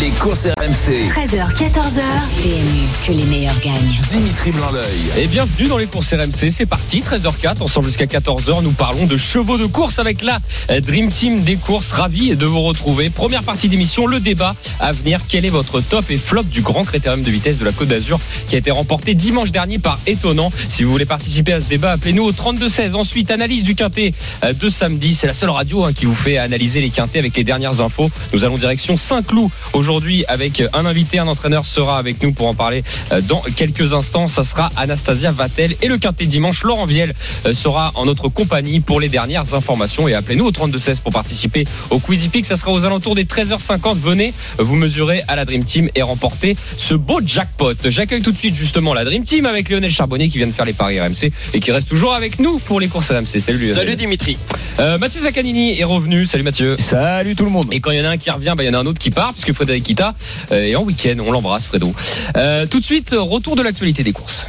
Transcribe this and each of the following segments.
Les courses RMC. 13h, 14h. PMU, que les meilleurs gagnent. Dimitri Blanc-L'œil. Et bienvenue dans les courses RMC, c'est parti, 13h04, ensemble jusqu'à 14h, nous parlons de chevaux de course avec la Dream Team des courses, ravi de vous retrouver. Première partie d'émission, le débat à venir, quel est votre top et flop du Grand Critérium de vitesse de la Côte d'Azur qui a été remporté dimanche dernier par Étonnant. Si vous voulez participer à ce débat, appelez-nous au 32-16. Ensuite, analyse du Quintet euh, de samedi, c'est la seule radio hein, qui vous fait analyser les Quintets avec les dernières infos. Nous allons direction Saint-Cloud aujourd'hui avec un invité, un entraîneur sera avec nous pour en parler euh, dans quelques instants. Ça sera Anastasia Vatel et le quintet dimanche. Laurent Viel euh, sera en notre compagnie pour les dernières informations et appelez-nous au 32-16 pour participer au Quizy Peak. Ça sera aux alentours des 13h50. Venez vous mesurer à la Dream Team et remporter ce beau jackpot. J'accueille tout de suite justement la Dream Team avec Lionel Charbonnier qui vient de faire les paris RMC et qui reste toujours avec nous pour les courses RMC. Salut Lionel. Salut Dimitri. Euh, Mathieu Zaccanini est revenu. Salut Mathieu. Salut tout le monde. Et quand il y en a un qui revient, bah, il y en a un autre qui part puisque Frédéric Kita euh, est en week-end. On l'embrasse Fredo. Euh, tout de suite, retour de l'actualité des courses.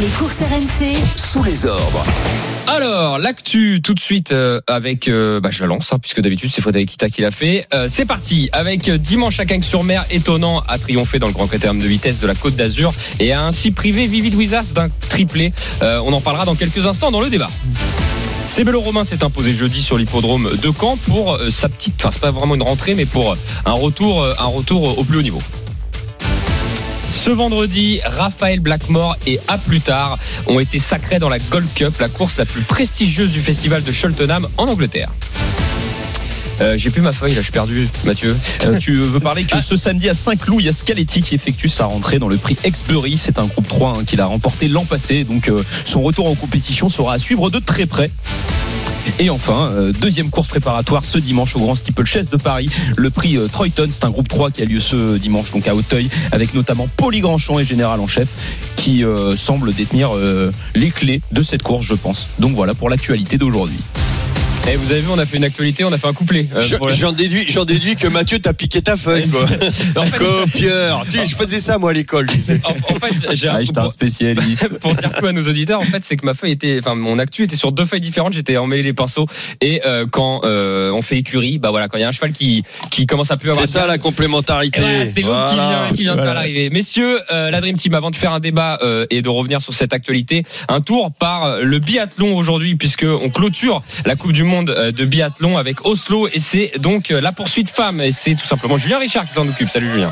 Les courses RMC. Sous les ordres. Alors, l'actu tout de suite euh, avec, euh, bah, je la lance, hein, puisque d'habitude c'est Frédéric Kita qui l'a fait. Euh, c'est parti avec euh, dimanche à Cagnes-sur-Mer, étonnant, a triomphé dans le Grand Critérium de vitesse de la Côte d'Azur et a ainsi privé Vivid Wizas d'un triplé. Euh, on en parlera dans quelques instants dans le débat. Cébello Romain s'est imposé jeudi sur l'hippodrome de Caen pour euh, sa petite, enfin c'est pas vraiment une rentrée, mais pour euh, un retour, euh, un retour au plus haut niveau. Ce vendredi, Raphaël Blackmore et A plus tard ont été sacrés dans la Gold Cup, la course la plus prestigieuse du festival de Cheltenham en Angleterre. Euh, J'ai plus ma feuille là, je suis perdu, Mathieu. Euh, tu veux parler que ce samedi à Saint-Cloud, il y a Scaletti qui effectue sa rentrée dans le prix Exbury. C'est un groupe 3 hein, qu'il a remporté l'an passé. Donc euh, son retour en compétition sera à suivre de très près. Et enfin, euh, deuxième course préparatoire ce dimanche au Grand Steeplechase de Paris. Le prix euh, Troyton, c'est un groupe 3 qui a lieu ce dimanche donc à Auteuil, avec notamment Paulie Grandchamp et Général en chef, qui euh, semblent détenir les clés de cette course, je pense. Donc voilà pour l'actualité d'aujourd'hui. Et vous avez vu, on a fait une actualité, on a fait un couplet. euh, J'en déduis, j'en déduis que Mathieu t'a piqué ta feuille, quoi. En fait- Copieur. Tu sais, je faisais ça, moi, à l'école, tu sais. En, en fait, j'ai un Ah, j'étais un spécialiste. pour dire tout à nos auditeurs, en fait, c'est que ma feuille était, enfin, mon actu était sur deux feuilles différentes. J'étais emmêlé les pinceaux. Et euh, quand euh, on fait écurie, bah voilà, quand il y a un cheval qui qui commence à plus avoir. C'est ça, la complémentarité. Voilà, c'est l'autre qui vient, qui vient de Voilà. faire l'arrivée. Messieurs, euh, la Dream Team, avant de faire un débat euh, et de revenir sur cette actualité, un tour par le biathlon aujourd'hui, puisque on clôture la Coupe du Monde euh, de biathlon avec Oslo, et c'est donc euh, la poursuite femme. Et c'est tout simplement Julien Richard qui s'en occupe. Salut Julien.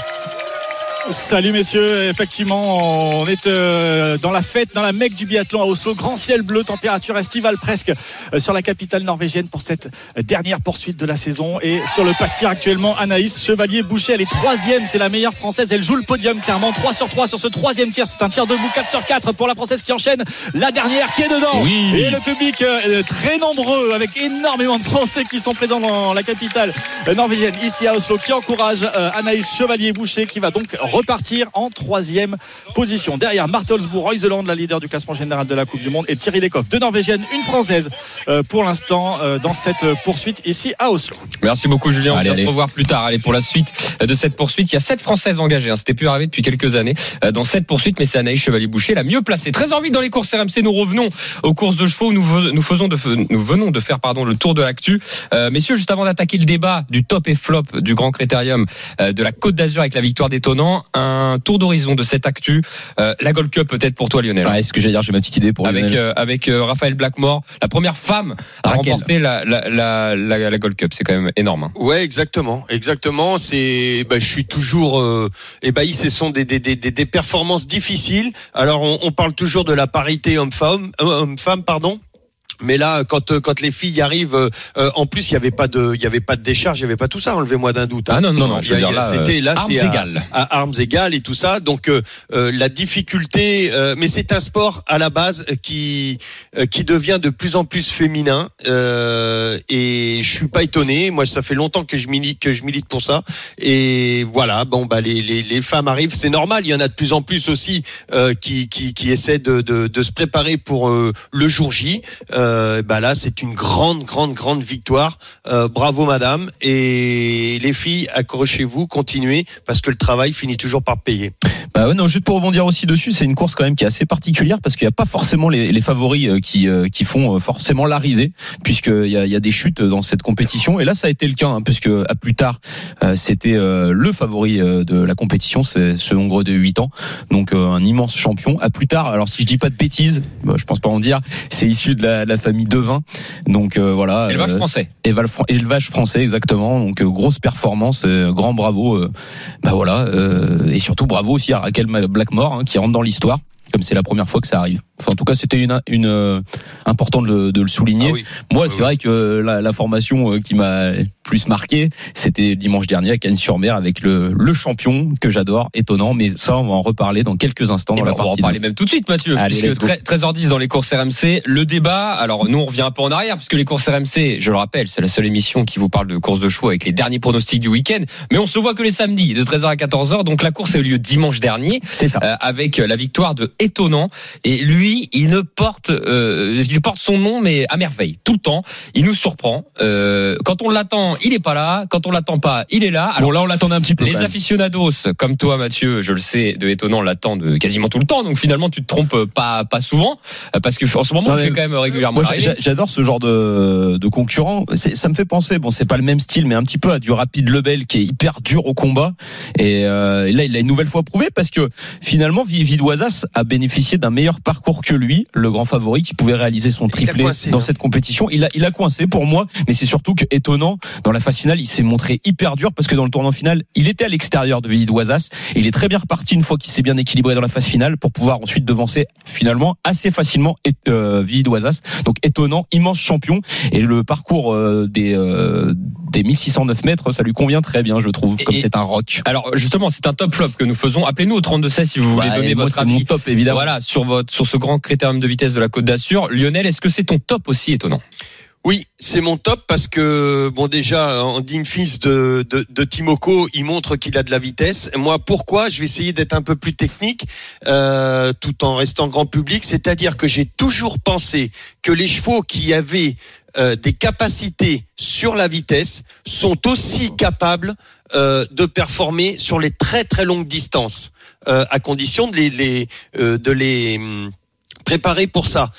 Salut messieurs, effectivement on est euh, dans la fête, dans la mecque du biathlon à Oslo, grand ciel bleu, température estivale presque euh, sur la capitale norvégienne pour cette dernière poursuite de la saison. Et sur le pâtir actuellement Anaïs Chevalier-Boucher, elle est troisième, c'est la meilleure française, elle joue le podium clairement, 3 sur 3 sur ce troisième tir, c'est un tir debout, 4 sur 4 pour la française qui enchaîne, la dernière qui est dedans. Oui. et le public euh, très nombreux avec énormément de Français qui sont présents dans la capitale norvégienne ici à Oslo qui encourage Anaïs Chevalier-Boucher qui va donc repartir en troisième position. Derrière Martelsbourg, Reuseland, la leader du classement général de la Coupe du Monde, et Thierry Lecoff, deux Norvégiennes, une Française euh, pour l'instant euh, dans cette euh, poursuite ici à Oslo. Merci beaucoup Julien. Allez, on va se revoir plus tard. Allez pour la suite de cette poursuite. Il y a sept Françaises engagées. Hein. C'était plus arrivé depuis quelques années euh, dans cette poursuite, mais c'est Anaïs Chevalier-Boucher la mieux placée. Très envie dans les courses RMC. Nous revenons aux courses de chevaux. Nous, nous faisons de, nous venons de faire pardon le tour de l'actu. Euh, messieurs, juste avant d'attaquer le débat du top et flop du Grand Critérium euh, de la Côte d'Azur avec la victoire d'étonnant, un tour d'horizon de cette actu. Euh, la Gold Cup peut-être pour toi Lionel. Ouais, ce que j'allais dire, j'ai ma petite idée pour Avec euh, avec euh, Raphaël Blackmore, la première femme à Raquel. remporter la la, la, la, la Gold Cup, c'est quand même énorme. hein. Ouais, exactement, exactement. C'est, bah, je suis toujours euh, ébahi. Ce sont des, des, des, des performances difficiles. Alors, on, on parle toujours de la parité homme-femme, homme-femme, pardon. Mais là, quand euh, quand les filles arrivent, euh, euh, en plus il y avait pas de il y avait pas de décharge, il y avait pas tout ça. Enlevez-moi d'un doute. hein. Ah non non non, je veux dire là, c'était là, euh, armes égales. à armes égales et tout ça. Donc euh, la difficulté, euh, mais c'est un sport à la base qui euh, qui devient de plus en plus féminin euh, et je suis pas étonné. Moi, ça fait longtemps que je milite que je milite pour ça et voilà. Bon bah les les, les femmes arrivent, c'est normal. Il y en a de plus en plus aussi euh, qui qui qui essaient de de, de se préparer pour le jour J. Euh, Euh, bah là, c'est une grande, grande, grande victoire. Euh, bravo, madame. Et les filles, accrochez-vous, continuez, parce que le travail finit toujours par payer. Bah non, juste pour rebondir aussi dessus, c'est une course quand même qui est assez particulière parce qu'il n'y a pas forcément les, favoris euh, qui, qui font forcément l'arrivée, puisqu'il y a, y a des chutes dans cette compétition. Et là, ça a été le cas, hein, puisque à plus tard, c'était le favori de la compétition, c'est ce Hongrois de 8 ans, donc un immense champion. À plus tard, alors si je dis pas de bêtises, bah, je pense pas en dire, c'est issu de la famille Devin, donc euh, voilà. Élevage euh, français. Élevage français exactement donc euh, grosse performance euh, grand bravo bah voilà euh, et surtout bravo aussi à Raquel Blackmore hein, qui rentre dans l'histoire comme c'est la première fois que ça arrive. Enfin, en tout cas, c'était une, une euh, important de le, de le souligner. Ah oui. Moi, Oui, c'est oui. vrai que la, la formation euh, qui m'a plus marqué, c'était dimanche dernier à Cannes-sur-Mer avec le, le champion que j'adore, étonnant. Mais ça, on va en reparler dans quelques instants Eh dans ben, la on va en parler même tout de suite, Mathieu. Allez, puisque let's go. 13 13h10 dans les courses RMC. Le débat, alors nous on revient un peu en arrière, puisque les courses RMC, je le rappelle, c'est la seule émission qui vous parle de courses de chevaux avec les derniers pronostics du week-end. Mais on se voit que les samedis, de 13h à 14h. Donc la course a eu lieu dimanche dernier. C'est ça. euh, avec la victoire de Étonnant. Et lui, il ne porte, euh, il porte son nom, mais à merveille, tout le temps. Il nous surprend. Euh, quand on l'attend, il est pas là. Quand on l'attend pas, il est là. Alors, bon, là, on l'attendait un petit peu. les quand même. aficionados, comme toi, Mathieu, je le sais, de étonnant, l'attendent quasiment tout le temps. Donc finalement, tu te trompes pas, pas souvent, euh, parce que en ce moment, Non, on fait quand même régulièrement. Moi, j'adore ce genre de, de concurrent. Ça me fait penser, bon, c'est pas le même style, mais un petit peu à du rapide Lebel qui est hyper dur au combat. Et, euh, et là, il l'a une nouvelle fois prouvé parce que finalement, Vi- Vidoisas a bénéficié d'un meilleur parcours que lui, le grand favori qui pouvait réaliser son triplé coincé, dans hein. cette compétition. Il a, il a coincé pour moi, mais c'est surtout que étonnant dans la phase finale, il s'est montré hyper dur parce que dans le tournant final, il était à l'extérieur de Vidoisas et il est très bien reparti une fois qu'il s'est bien équilibré dans la phase finale pour pouvoir ensuite devancer finalement assez facilement euh, Vidoisas. Donc étonnant, immense champion et le parcours euh, des euh, des 1609 mètres, ça lui convient très bien, je trouve, comme c'est un rock. Alors justement, c'est un top flop que nous faisons. Appelez-nous au 32 si vous voulez donner votre c'est mon avis. top évidemment. Voilà, sur votre sur ce grand critérium de vitesse de la Côte d'Azur. Lionel, est-ce que c'est ton top aussi étonnant? Oui, c'est mon top parce que bon déjà en digne fils de, de, de Timoko, il montre qu'il a de la vitesse. Moi, pourquoi? Je vais essayer d'être un peu plus technique, euh, tout en restant grand public. C'est-à-dire que j'ai toujours pensé que les chevaux qui avaient euh, des capacités sur la vitesse sont aussi capables euh, de performer sur les très très longues distances, euh, à condition de les, euh, de les hum, préparer pour ça.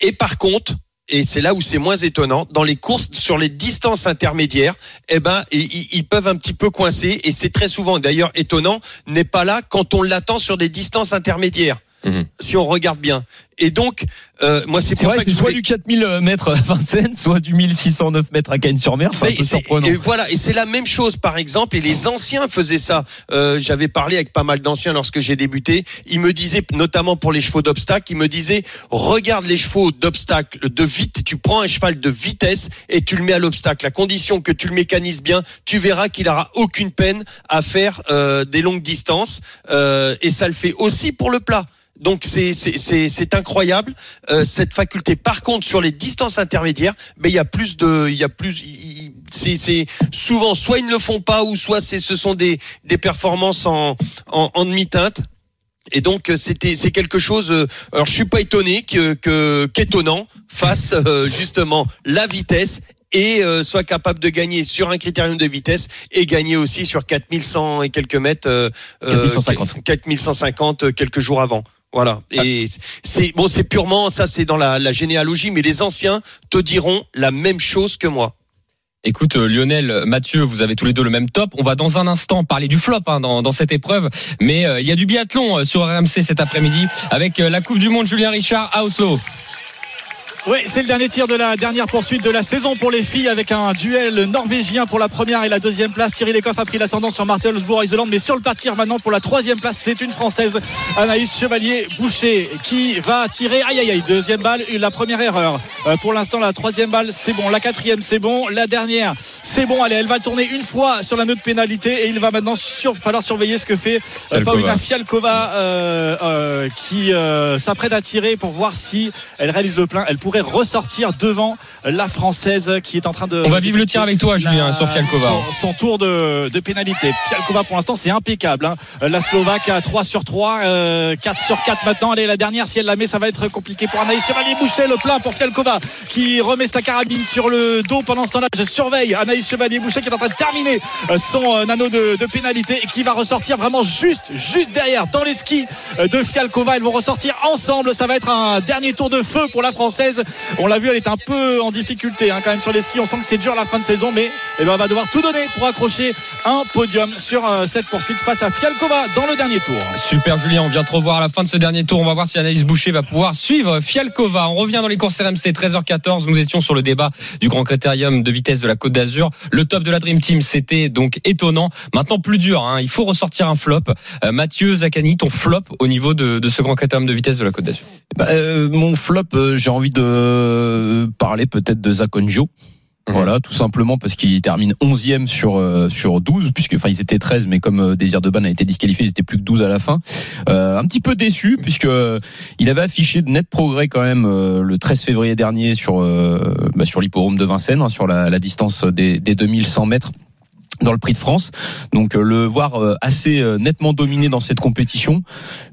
Et par contre, et c'est là où c'est moins étonnant, dans les courses sur les distances intermédiaires, eh ben, ils peuvent un petit peu coincer, et c'est très souvent, d'ailleurs, étonnant, n'est pas là quand on l'attend sur des distances intermédiaires. Mhm. Si on regarde bien. Et donc, euh, moi, c'est pour vrai, ça que soit voulais- du 4000 mètres à Vincennes, soit du 1609 mètres à Cagnes-sur-Mer, c'est un Mais peu c'est- surprenant. Et voilà, et c'est la même chose, par exemple, et les anciens faisaient ça. Euh, J'avais parlé avec pas mal d'anciens lorsque j'ai débuté. Ils me disaient, notamment pour les chevaux d'obstacle, ils me disaient, regarde les chevaux d'obstacle de vite, tu prends un cheval de vitesse et tu le mets à l'obstacle. À condition que tu le mécanises bien, tu verras qu'il aura aucune peine à faire euh, des longues distances. Euh, et ça le fait aussi pour le plat. Donc c'est c'est c'est c'est incroyable euh, cette faculté. Par contre sur les distances intermédiaires, ben il y a plus de il y a plus c'est c'est souvent soit ils ne le font pas ou soit c'est ce sont des des performances en en, en demi-teinte. Et donc euh, c'était c'est quelque chose. euh, alors je suis pas étonné que que qu'étonnant fasse euh, justement la vitesse et euh, soit capable de gagner sur un critérium de vitesse et gagner aussi sur 4100 et quelques mètres. euh, euh, 4150. 4150 euh, quelques jours avant. Voilà. Et c'est bon, c'est purement ça, c'est dans la, la généalogie, mais les anciens te diront la même chose que moi. Écoute, euh, Lionel, Mathieu, vous avez tous les deux le même top. On va dans un instant parler du flop hein, dans, dans cette épreuve, mais euh, il y a du biathlon euh, sur RMC cet après-midi avec euh, la Coupe du Monde Julien Richard à Oslo. Oui, c'est le dernier tir de la dernière poursuite de la saison pour les filles avec un duel norvégien pour la première et la deuxième place. Thierry Lecoff a pris l'ascendant sur Marthe Isoland, mais sur le partir maintenant pour la troisième place, c'est une française, Anaïs Chevalier-Boucher, qui va tirer. Aïe aïe aïe, deuxième balle, la première erreur. Euh, pour l'instant, la troisième balle, c'est bon. La quatrième, c'est bon. La dernière, c'est bon. Allez, elle va tourner une fois sur la note pénalité et il va maintenant sur, falloir surveiller ce que fait euh, Fialkova. Paulina Fialkova, euh, euh, qui s'apprête à tirer pour voir si elle réalise le plein. Elle pourrait pourrait ressortir devant la française qui est en train de. On va vivre le tir avec toi, Julien, sur Fialkova. Son, son tour de, de pénalité. Fialkova, pour l'instant, c'est impeccable. hein. La Slovaque à 3 sur 3, euh, 4 sur 4 maintenant. Allez, la dernière, si elle la met, ça va être compliqué pour Anaïs Chevalier-Boucher. Le plein pour Fialkova qui remet sa carabine sur le dos pendant ce temps-là. Je surveille Anaïs Chevalier-Boucher qui est en train de terminer euh, son euh, anneau de, de pénalité et qui va ressortir vraiment juste, juste derrière dans les skis euh, de Fialkova. Elles vont ressortir ensemble. Ça va être un dernier tour de feu pour la française. On l'a vu, elle est un peu en difficulté hein, quand même sur les skis. On sent que c'est dur la fin de saison, mais eh ben, elle va devoir tout donner pour accrocher un podium sur euh, cette poursuite face à Fialkova dans le dernier tour. Super Julien, on vient te revoir à la fin de ce dernier tour. On va voir si Anaïs Boucher va pouvoir suivre Fialkova. On revient dans les courses RMC 13h14. Nous étions sur le débat du Grand Critérium de vitesse de la Côte d'Azur. Le top de la Dream Team, c'était donc étonnant. Maintenant plus dur, hein. il faut ressortir un flop. Euh, Mathieu Zaccani, ton flop au niveau de, de ce Grand Critérium de vitesse de la Côte d'Azur. Bah, euh, mon flop, euh, j'ai envie de parler peut-être de Zakonjo. Mhm. Voilà, tout simplement parce qu'il termine 11e sur euh, sur 12 puisque enfin ils étaient 13 mais comme euh, Désir de Ban a été disqualifié, ils étaient plus que 12 à la fin. Euh, un petit peu déçu puisque euh, il avait affiché de net progrès quand même euh, le 13 février dernier sur euh, bah, sur l'hipporome de Vincennes hein, sur la, la distance des, des 2100 mètres dans le Prix de France. Donc euh, le voir euh, assez euh, nettement dominé dans cette compétition,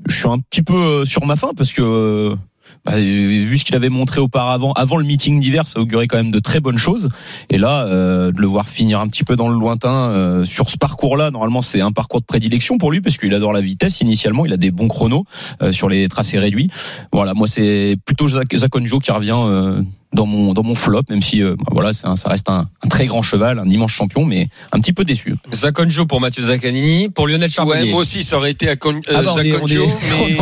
je suis un petit peu euh, sur ma faim parce que euh, bah, euh, vu ce qu'il avait montré auparavant, avant le meeting d'hiver, ça augurait quand même de très bonnes choses. Et là, euh, de le voir finir un petit peu dans le lointain euh, sur ce parcours-là, normalement c'est un parcours de prédilection pour lui parce qu'il adore la vitesse. Initialement, il a des bons chronos sur les tracés réduits. Voilà, moi c'est plutôt Zak- Zakonjo qui revient dans mon dans mon flop, même si euh, bah, voilà, c'est un- ça reste un, un très grand cheval, un immense champion, mais un petit peu déçu. Zakonjo pour Mathieu Zaccanini, pour Lionel Ouais, Charbonnier. moi aussi, ça aurait été à Con- euh, Ah bah, on est- on Zakonjo, est- mais-.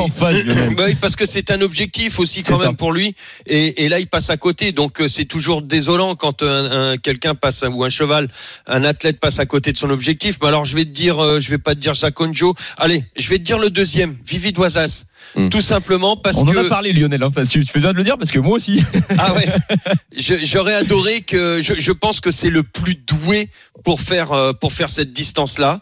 Bah oui, parce que c'est un objectif aussi quand même ça. pour lui. Et, et là, il passe à côté. Donc euh, c'est toujours désolant quand un, un- quelqu'un passe ou un cheval, un athlète passe à côté de son objectif. Mais alors je vais te dire, euh, je vais pas te dire Zakonjo. Allez, je vais te dire le deuxième, Vivi Doisas. Hmm. Tout simplement parce On que en a parlé Lionel, hein, enfin, tu tu fais bien de le dire parce que moi aussi. ah ouais, j'aurais adoré que je, je pense que c'est le plus doué pour faire euh, pour faire cette distance là.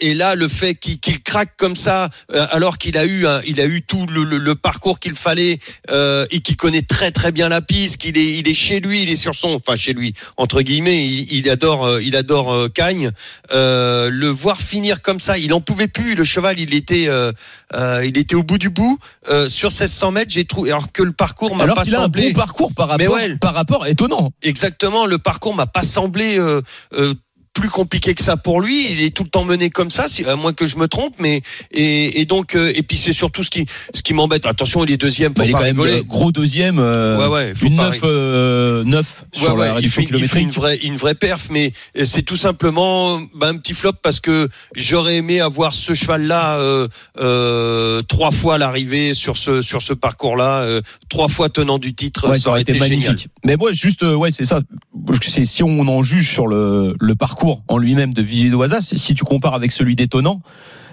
et là, le fait qu'il craque comme ça, euh, alors qu'il a eu il a eu tout le, le- le parcours qu'il fallait euh, et qu'il connaît très très bien la piste, qu'il est il est chez lui, il est sur son enfin chez lui entre guillemets, il, il adore euh, il adore euh, Cagne. Euh, le voir finir comme ça, il en pouvait plus. Le cheval, il était euh, euh, il était au bout du bout euh, sur 1600 mètres. J'ai trouvé alors que le parcours m'a pas a un semblé bon parcours par Mais rapport, ouais. par rapport étonnant. Exactement, le parcours m'a pas semblé euh, euh, plus compliqué que ça pour lui. Il est tout le temps mené comme ça, si, à moins que je me trompe. Mais et, et donc euh, et puis c'est surtout ce qui ce qui m'embête. Attention, il est deuxième, faut Bah, il est pas quand même rigoler. gros deuxième. euh, Ouais, ouais, faut une pas 9, euh, 9 Ouais, sur ouais, la il, fait, il fait une vraie une vraie perf, mais euh, c'est tout simplement bah, un petit flop parce que j'aurais aimé avoir ce cheval là euh, euh, trois fois l'arrivée sur ce sur ce parcours là, trois fois tenant du titre, Ouais, ça aurait été, magnifique. génial. Mais moi, juste, ouais, c'est ça. C'est si on en juge sur le, le parcours en lui-même de Villiers d'Oisas, si tu compares avec celui d'étonnant,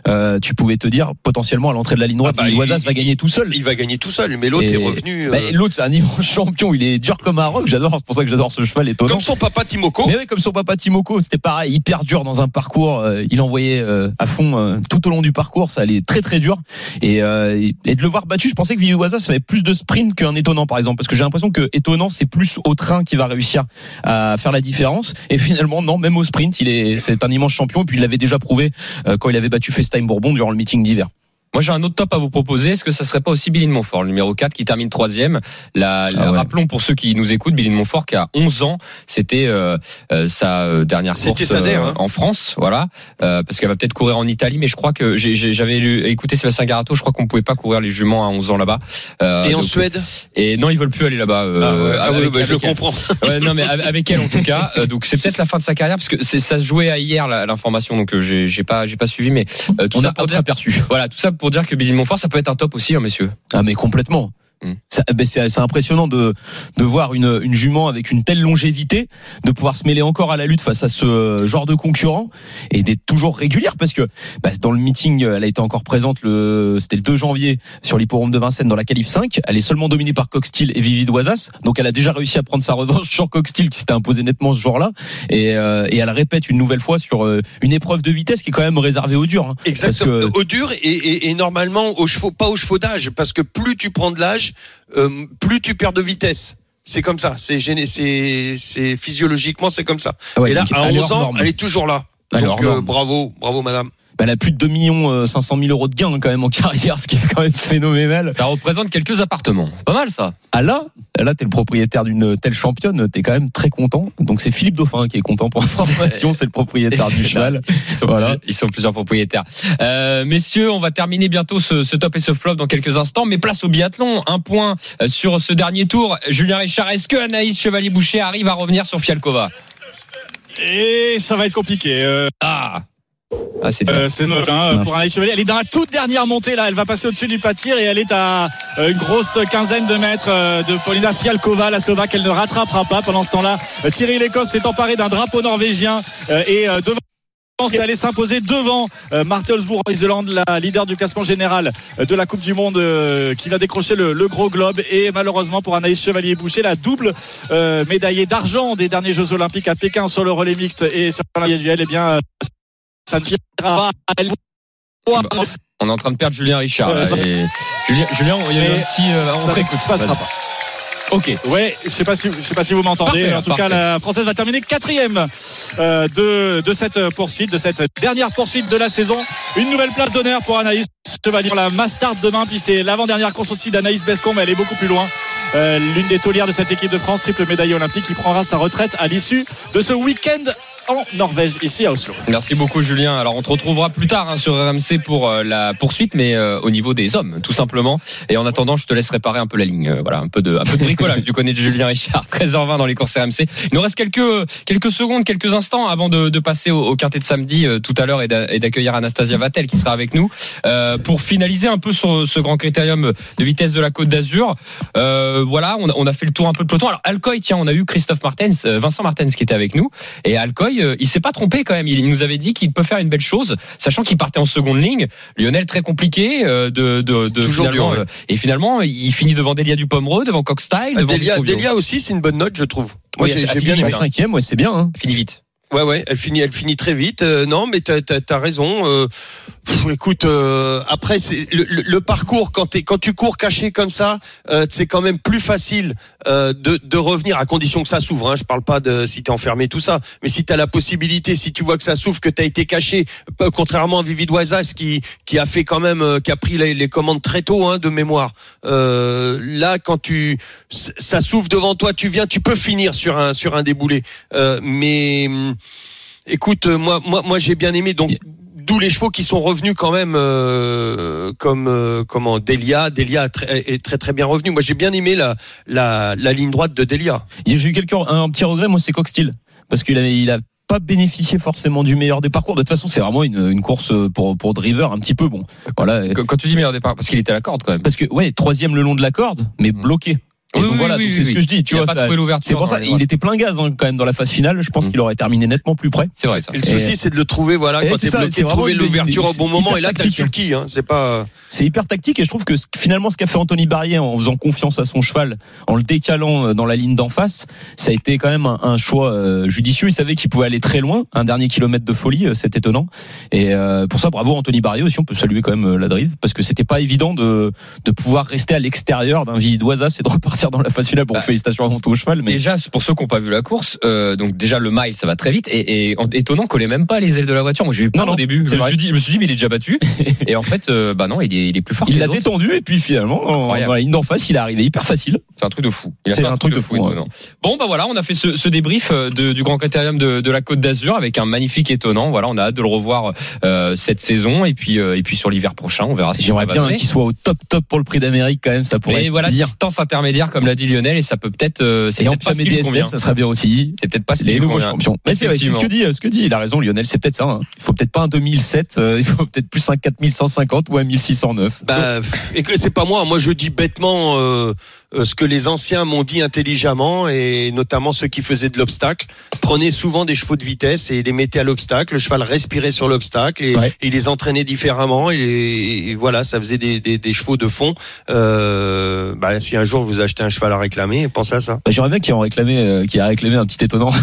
euh, tu pouvais te dire potentiellement à l'entrée de la ligne droite, Ah bah, va gagner tout seul. Il va gagner tout seul, mais l'autre est revenu. Bah, euh, L'autre, c'est un immense champion. Il est dur comme un roc. J'adore. C'est pour ça que j'adore ce cheval étonnant. comme son papa Timoko. Mais oui, comme son papa Timoko, c'était pareil, hyper dur dans un parcours. euh, il envoyait euh, à fond euh, tout au long du parcours, ça allait très très dur. Et, euh, et de le voir battu, je pensais que ça avait plus de sprint qu'un étonnant par exemple, parce que j'ai l'impression que étonnant c'est plus au train qui va réussir à faire la différence. Et finalement non, même au sprint, il est c'est un immense champion. Et puis il l'avait déjà prouvé quand il avait battu FaceTime Bourbon durant le meeting d'hiver. Moi, j'ai un autre top à vous proposer. Est-ce que ça serait pas aussi Billy de Montfort, le numéro 4, qui termine troisième? La, la- Ah ouais. Rappelons pour ceux qui nous écoutent, Billy de Montfort, qui a 11 ans, c'était euh, euh, sa euh, dernière course sa der, euh, hein. en France, voilà, euh, parce qu'elle va peut-être courir en Italie, mais je crois que j'avais lu- écouté Sébastien Garato, je crois qu'on pouvait pas courir les juments à 11 ans là-bas. Euh, Et en Suède? Et non, ils veulent plus aller là-bas. Ah, ouais, ah avec- oui, bah, je elle. comprends. Ouais, non, mais avec elle en tout cas. Euh, donc c'est peut-être la fin de sa carrière parce que ça se jouait à hier l'information. Donc j'ai pas j'ai pas suivi, mais tout On ça pas pour dire, aperçu. voilà tout ça pour dire que Billy Montfort ça peut être un top aussi, hein, messieurs. Ah mais complètement. Mm. Ben, c'est impressionnant de de voir une une jument avec une telle longévité, de pouvoir se mêler encore à la lutte face à ce genre de concurrent et d'être toujours régulière parce que bah, dans le meeting, elle a été encore présente le c'était le 2 janvier sur l'hipporome de Vincennes dans la qualif 5. Elle est seulement dominée par Coxtil et Vivi Doisas, donc elle a déjà réussi à prendre sa revanche sur Coxtil qui s'était imposé nettement ce jour-là et euh, et elle répète une nouvelle fois sur euh, une épreuve de vitesse qui est quand même réservée aux durs. hein. Exactement. Que- Au dur et, et, et normalement au chevaux, pas au chevaux d'âge, parce que plus tu prends de l'âge, euh, plus tu perds de vitesse. C'est comme ça. C'est c'est physiologiquement c'est comme ça. Ah ouais, Et là, à elle est 11 hors ans, norme. elle est toujours là. Donc euh, bravo, bravo madame. Bah, elle a plus de 2 millions euh, 500 000 euros de gains quand même en carrière, ce qui est quand même phénoménal. Ça représente quelques appartements. Pas mal ça. Ah là, là t'es le propriétaire d'une telle championne, t'es quand même très content. Donc c'est Philippe Dauphin qui est content pour information, c'est le propriétaire du cheval. Ils sont, Voilà. plusieurs, ils sont plusieurs propriétaires. Euh, messieurs, on va terminer bientôt ce, ce top et ce flop dans quelques instants. Mais place au biathlon. Un point euh, sur ce dernier tour. Julien Richard, est-ce que Anaïs Chevalier-Boucher arrive à revenir sur Fialkova? Et ça va être compliqué. Euh, Ah, ah c'est. Euh, moche hein, pour Anaïs Chevalier. Elle est dans la toute dernière montée là. Elle va passer au-dessus du pâtir et elle est à euh, une grosse quinzaine de mètres euh, de Paulina Fialkova, la Slovaque. Elle ne rattrapera pas. Pendant ce temps-là, euh, Thierry Lecoq s'est emparé d'un drapeau norvégien et devant. Elle allait s'imposer devant euh, en Islande, la leader du classement général euh, de la Coupe du Monde euh, qui va décrocher le, le gros globe et malheureusement pour Anaïs Chevalier-Boucher la double médaillée d'argent des derniers Jeux Olympiques à Pékin sur le relais mixte et sur l'individuel eh bien ça ne finira pas. Elle voit- On est en train de perdre Julien Richard. là, et Julien, Julien, il y a eu un petit. euh, ça passera pas. Ok. Ouais, je sais pas si je sais pas si vous m'entendez, mais en tout parfait. cas la française va terminer quatrième euh, de de cette poursuite, de cette dernière poursuite de la saison. Une nouvelle place d'honneur pour Anaïs Chevalier pour la Mastart demain, puis c'est l'avant-dernière course aussi d'Anaïs Bescon, mais elle est beaucoup plus loin. Euh, L'une des taulières de cette équipe de France, triple médaille olympique, qui prendra sa retraite à l'issue de ce week-end en Norvège, ici à Oslo. Merci beaucoup Julien. Alors on te retrouvera plus tard hein, sur RMC pour euh, la poursuite, mais euh, au niveau des hommes, tout simplement. Et en attendant, je te laisse réparer un peu la ligne. Euh, voilà, un peu de, un peu de bricolage du côté de Julien Richard. 13h20 dans les courses RMC. Il nous reste quelques quelques secondes, quelques instants avant de, de passer au, au quintet de samedi euh, tout à l'heure et d'a- et d'accueillir Anastasia Vatel qui sera avec nous euh, pour finaliser un peu sur ce grand critérium de vitesse de la Côte d'Azur. Euh, voilà, on a, on a fait le tour un peu de peloton. Alors Alcoy, tiens, on a eu Christophe Martens, euh, Vincent Martens qui était avec nous. Et Alcoy, euh, il s'est pas trompé quand même. Il nous avait dit qu'il peut faire une belle chose, sachant qu'il partait en seconde ligne. Lionel très compliqué euh, de, de, de toujours finalement, dur, ouais. euh, et finalement il finit devant Delia Dupomereux, devant Coxstyle, devant Delia. Delia aussi, c'est une bonne note, je trouve. Moi, Oui, j'ai bien aimé. cinquième, ouais, c'est bien. Hein. Fini vite. Ouais, ouais, elle finit, elle finit très vite. Euh, non, mais t'as as, raison. Euh, pff, écoute, euh, après, le, le- le parcours quand t'es quand tu cours caché comme ça, euh, c'est quand même plus facile euh, de, de revenir à condition que ça s'ouvre. Hein. Je parle pas de si t'es enfermé tout ça, mais si t'as la possibilité, si tu vois que ça s'ouvre, que t'as été caché, contrairement à Vivi Doisas qui qui a fait quand même, euh, qui a pris les, commandes très tôt hein, de mémoire. Là, quand tu ça s'ouvre devant toi, tu viens, tu peux finir sur un sur un déboulé. Mais hum, écoute, euh, moi, moi, moi, j'ai bien aimé. Donc, d'où les chevaux qui sont revenus quand même, euh, comme euh, comment Delia. Delia est très, très bien revenu. Moi, j'ai bien aimé la, la la ligne droite de Delia. J'ai eu quelques, un petit regret, moi, c'est Coxtil. Parce qu'il avait, il a pas bénéficié forcément du meilleur des parcours. De toute façon, c'est vraiment une, une course pour, pour driver un petit peu bon. Voilà. Quand, quand tu dis meilleur départ, parce qu'il était à la corde quand même. Parce que, ouais, troisième le long de la corde, mais bloqué. Et Oui, donc oui, voilà, oui, donc oui, c'est oui. ce que je dis, tu il a vois. pas ça- trouvé l'ouverture. C'est pour ça, dans les il était plein gaz hein, quand même dans la phase finale. Je pense Mm. qu'il aurait terminé nettement plus près. C'est vrai ça. Et le souci, c'est de le trouver, voilà, Et quand c'est t'es ça, bloqué, c'est de trouver l'ouverture au c'est bon moment. Et là, t'as le hein. sulky. Hein, c'est pas. C'est hyper tactique et je trouve que finalement ce qu'a fait Anthony Barrier en faisant confiance à son cheval, en le décalant euh, dans la ligne d'en face, ça a été quand même un, un choix euh, judicieux. Il savait qu'il pouvait aller très loin, un dernier kilomètre de folie, euh, c'est étonnant. Et euh, pour ça, bravo Anthony Barrier aussi. On peut saluer quand même la drive parce que c'était pas évident de de pouvoir rester à l'extérieur d'un Villidoisa et de repartir dans la finale. Bon, Bah, félicitations avant tout au cheval, mais Déjà, pour ceux qui n'ont pas vu la course, euh, donc déjà le mile, ça va très vite et, et étonnant qu'on ait même pas les ailes de la voiture. Moi, j'ai eu peur Non, non, au début. Je me, suis dit, je me suis dit, mais il est déjà battu. et en fait, euh, bah non, il est, il est plus fort. il l'a détendu et puis finalement en- dans la ligne d'en face, il est arrivé hyper facile. C'est un truc de fou. C'est fait un truc de fou, ouais. étonnant. Bon, bah voilà, on a fait ce, ce débrief euh, de- du Grand Critérium de, de la Côte d'Azur avec un magnifique étonnant. Voilà, on a hâte de le revoir euh, cette saison et puis euh, et puis sur l'hiver prochain, on verra. si J'aimerais bien qu'il soit au top top pour le prix d'Amérique quand même. Ça pourrait être voilà, dire. distance intermédiaire comme l'a dit Lionel et ça peut peut-être. euh, c'est Et en peut-être pas ce qui ça serait bien aussi. C'est peut-être pas ce les nouveaux champions. Mais c'est vrai, c'est ce que dit, ce que dit. Il a raison, Lionel. C'est peut-être ça. hein. Il faut peut-être pas un 2007. euh, il faut peut-être plus un 4150 ou un 1609. Bah, et que c'est pas moi. Moi, je dis bêtement, euh, ce que les anciens m'ont dit intelligemment, et notamment ceux qui faisaient de l'obstacle, prenaient souvent des chevaux de vitesse et les mettaient à l'obstacle. Le cheval respirait sur l'obstacle et, Ouais. et les entraînaient différemment. Et, et voilà, ça faisait des, des, des chevaux de fond. Euh, bah, si un jour vous achetez un cheval à réclamer, pensez à ça. Bah, J'aimerais bien qu'il en réclamé, euh, qu'il a réclamé un petit étonnant.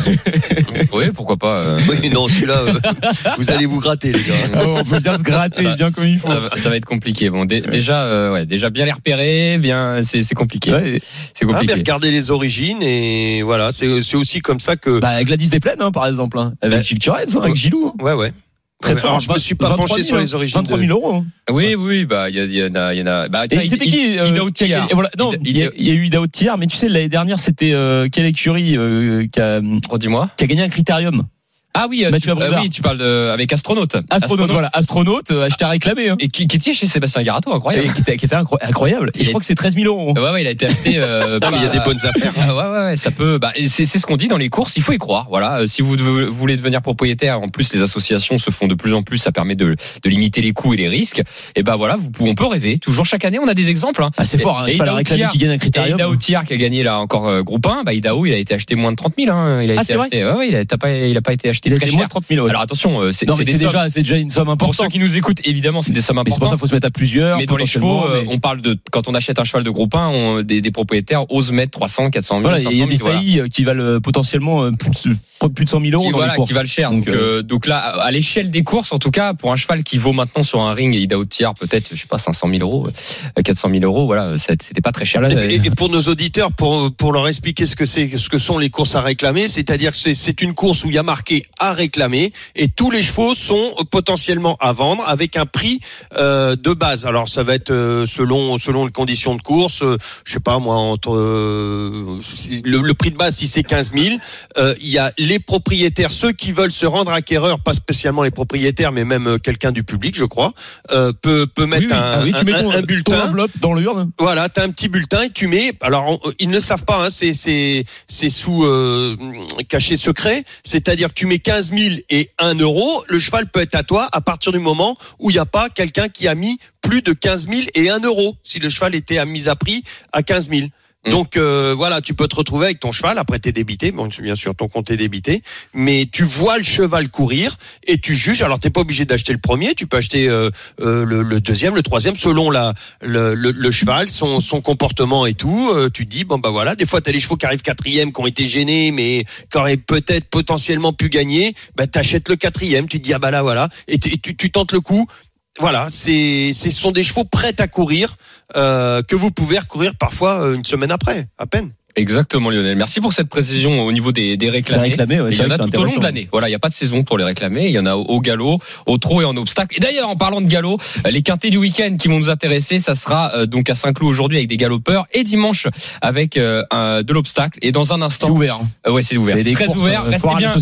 Oui, pourquoi pas. euh, Oui, non, celui-là, euh, vous allez vous gratter, les gars. Ah on peut bien se gratter, ça- bien comme il faut. Ça, va- ça va être compliqué. Bon, dé- déjà, euh, ouais, déjà bien les repérer, bien, c'est c'est compliqué. Ouais. C'est Ah, mais compliqué. regardez les origines et voilà, c'est c'est aussi comme ça que. Bah, Gladys Desplaines, hein, par exemple, hein, avec Bah, Gilles hein, avec Gilou. hein. Ouais, ouais. Très fort. alors, je me suis pas 23 penché 000, sur les origines. 23 de- 000 euros. hein. Oui, oui, bah, il y, en a, il y en a. Bah, c'était il- qui euh, voilà, Non, il y, a, il y a eu Ida Outiar, mais tu sais, l'année dernière, c'était euh, quelle écurie euh, qui, a, Redis-moi. qui a gagné un critérium Ah oui, euh, Mathieu tu, euh, oui, tu parles de, avec astronaute. Astronaute, voilà, astronaute, euh, acheté à réclamer. Hein. Et qui, qui était chez Sébastien Garato, Et incroyable. qui était, qui était incro- incroyable. Et Il je crois que c'est 13 000 euros. Ouais, ouais, il a été acheté. Euh, Non, mais il y a des bonnes affaires. Ah ouais, ouais, ouais, ça peut. Bah, et c'est c'est ce qu'on dit dans les courses. Il faut y croire. Voilà. Si vous devez- voulez devenir propriétaire, en plus les associations se font de plus en plus. Ça permet de, de limiter les coûts et les risques. Et ben voilà, vous, pouvez- on peut rêver. Toujours chaque année, on a des exemples. Hein. Ah, c'est fort, hein, Et Ida réclamer Outiar- qui gagne un Et critérium. Ida Outiar qui a gagné là encore euh, groupe 1, bah Idaho il a été acheté moins de 30 000. Hein. Il a Ah, été c'est vrai acheté. Ouais, ouais, il a, t'as pas, il a pas été acheté Très cher. de 30 000 euros. Alors attention, euh, c'est déjà, c'est déjà une somme Pour ceux importante. qui nous écoutent, évidemment, c'est des sommes c'est pour ça importantes. qu'il faut se mettre à plusieurs. Mais dans les chevaux, euh, mais- on parle de quand on achète un cheval de groupe 1, on- des, des propriétaires osent mettre 300, 400 000, Voilà, 500 il y 000. a des saillies euh, qui valent potentiellement plus de, plus de 100 000 euros qui, dans voilà, qui valent cher. Donc, Donc, euh, donc là, à l'échelle des courses, en tout cas, pour un cheval qui vaut maintenant sur un ring, Ida Outiar, peut-être, je sais pas, 500 000 euros, euh, 400 000 euros, voilà, c'était pas très cher. Voilà, Et, et pour nos auditeurs, pour, pour leur expliquer ce que c'est, ce que sont les courses à réclamer, c'est-à-dire que c'est, c'est une course où il y a marqué à réclamer et tous les chevaux sont potentiellement à vendre avec un prix euh, de base. Alors ça va être euh, selon selon les conditions de course, euh, je sais pas moi entre euh, le, le prix de base si c'est 15 000, euh, il y a les propriétaires, ceux qui veulent se rendre acquéreurs, pas spécialement les propriétaires, mais même euh, quelqu'un du public, je crois, euh, peut peut mettre Oui, oui. un, Ah oui, tu un- mets un- ton, un ton bulletin. enveloppe dans l'urne. Voilà, t'as un petit bulletin et tu mets. Alors, on- ils ne le savent pas, hein, c'est c'est c'est sous euh, cachet secret. C'est-à-dire que tu mets 15 000 et 1 euro. Le cheval peut être à toi à partir du moment où il n'y a pas quelqu'un qui a mis plus de 15 000 et 1 euro. Si le cheval était à mise à prix à 15 000. Mm. Donc euh, voilà, tu peux te retrouver avec ton cheval. Après, t'es débité. Bon, bien sûr, ton compte est débité. Mais tu vois le cheval courir et tu juges. Alors, t'es pas obligé d'acheter le premier. Tu peux acheter euh, euh, le, deuxième, le troisième, selon la le, cheval, son, comportement et tout. Tu dis bon bah voilà. Des fois, t'as les chevaux qui arrivent quatrième, qui ont été gênés, mais qui auraient peut-être potentiellement pu gagner. Bah t'achètes le quatrième. Tu te dis ah bah là voilà. Et tu tentes le coup. Voilà, c'est, ce sont des chevaux prêts à courir euh, que vous pouvez recourir parfois euh, une semaine après, à peine. Exactement, Lionel. Merci pour cette précision au niveau des, des réclamés. Ouais, il c'est y en a c'est tout au long de l'année. Voilà, il n'y a pas de saison pour les réclamer. Il y en a au, au galop, au trot et en obstacle. Et d'ailleurs, en parlant de galop, les quintés du week-end qui vont nous intéresser, ça sera euh, donc à Saint-Cloud aujourd'hui avec des galopeurs et dimanche avec euh, un- de l'obstacle. Et dans un C'est instant, ouvert. hein. Euh, ouais, c'est ouvert, C'est c'est très courses, ouvert. euh, Restez bien.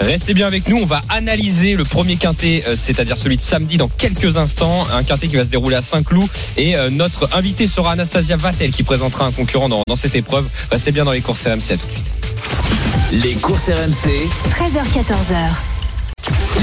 Restez bien avec nous, on va analyser le premier quintet, euh, c'est-à-dire celui de samedi dans quelques instants, un quintet qui va se dérouler à Saint-Cloud et euh, notre invité sera Anastasia Vatel qui présentera un concurrent dans, dans cette épreuve. Restez bien dans les courses RMC à tout de suite. Les courses RMC, 13h14h.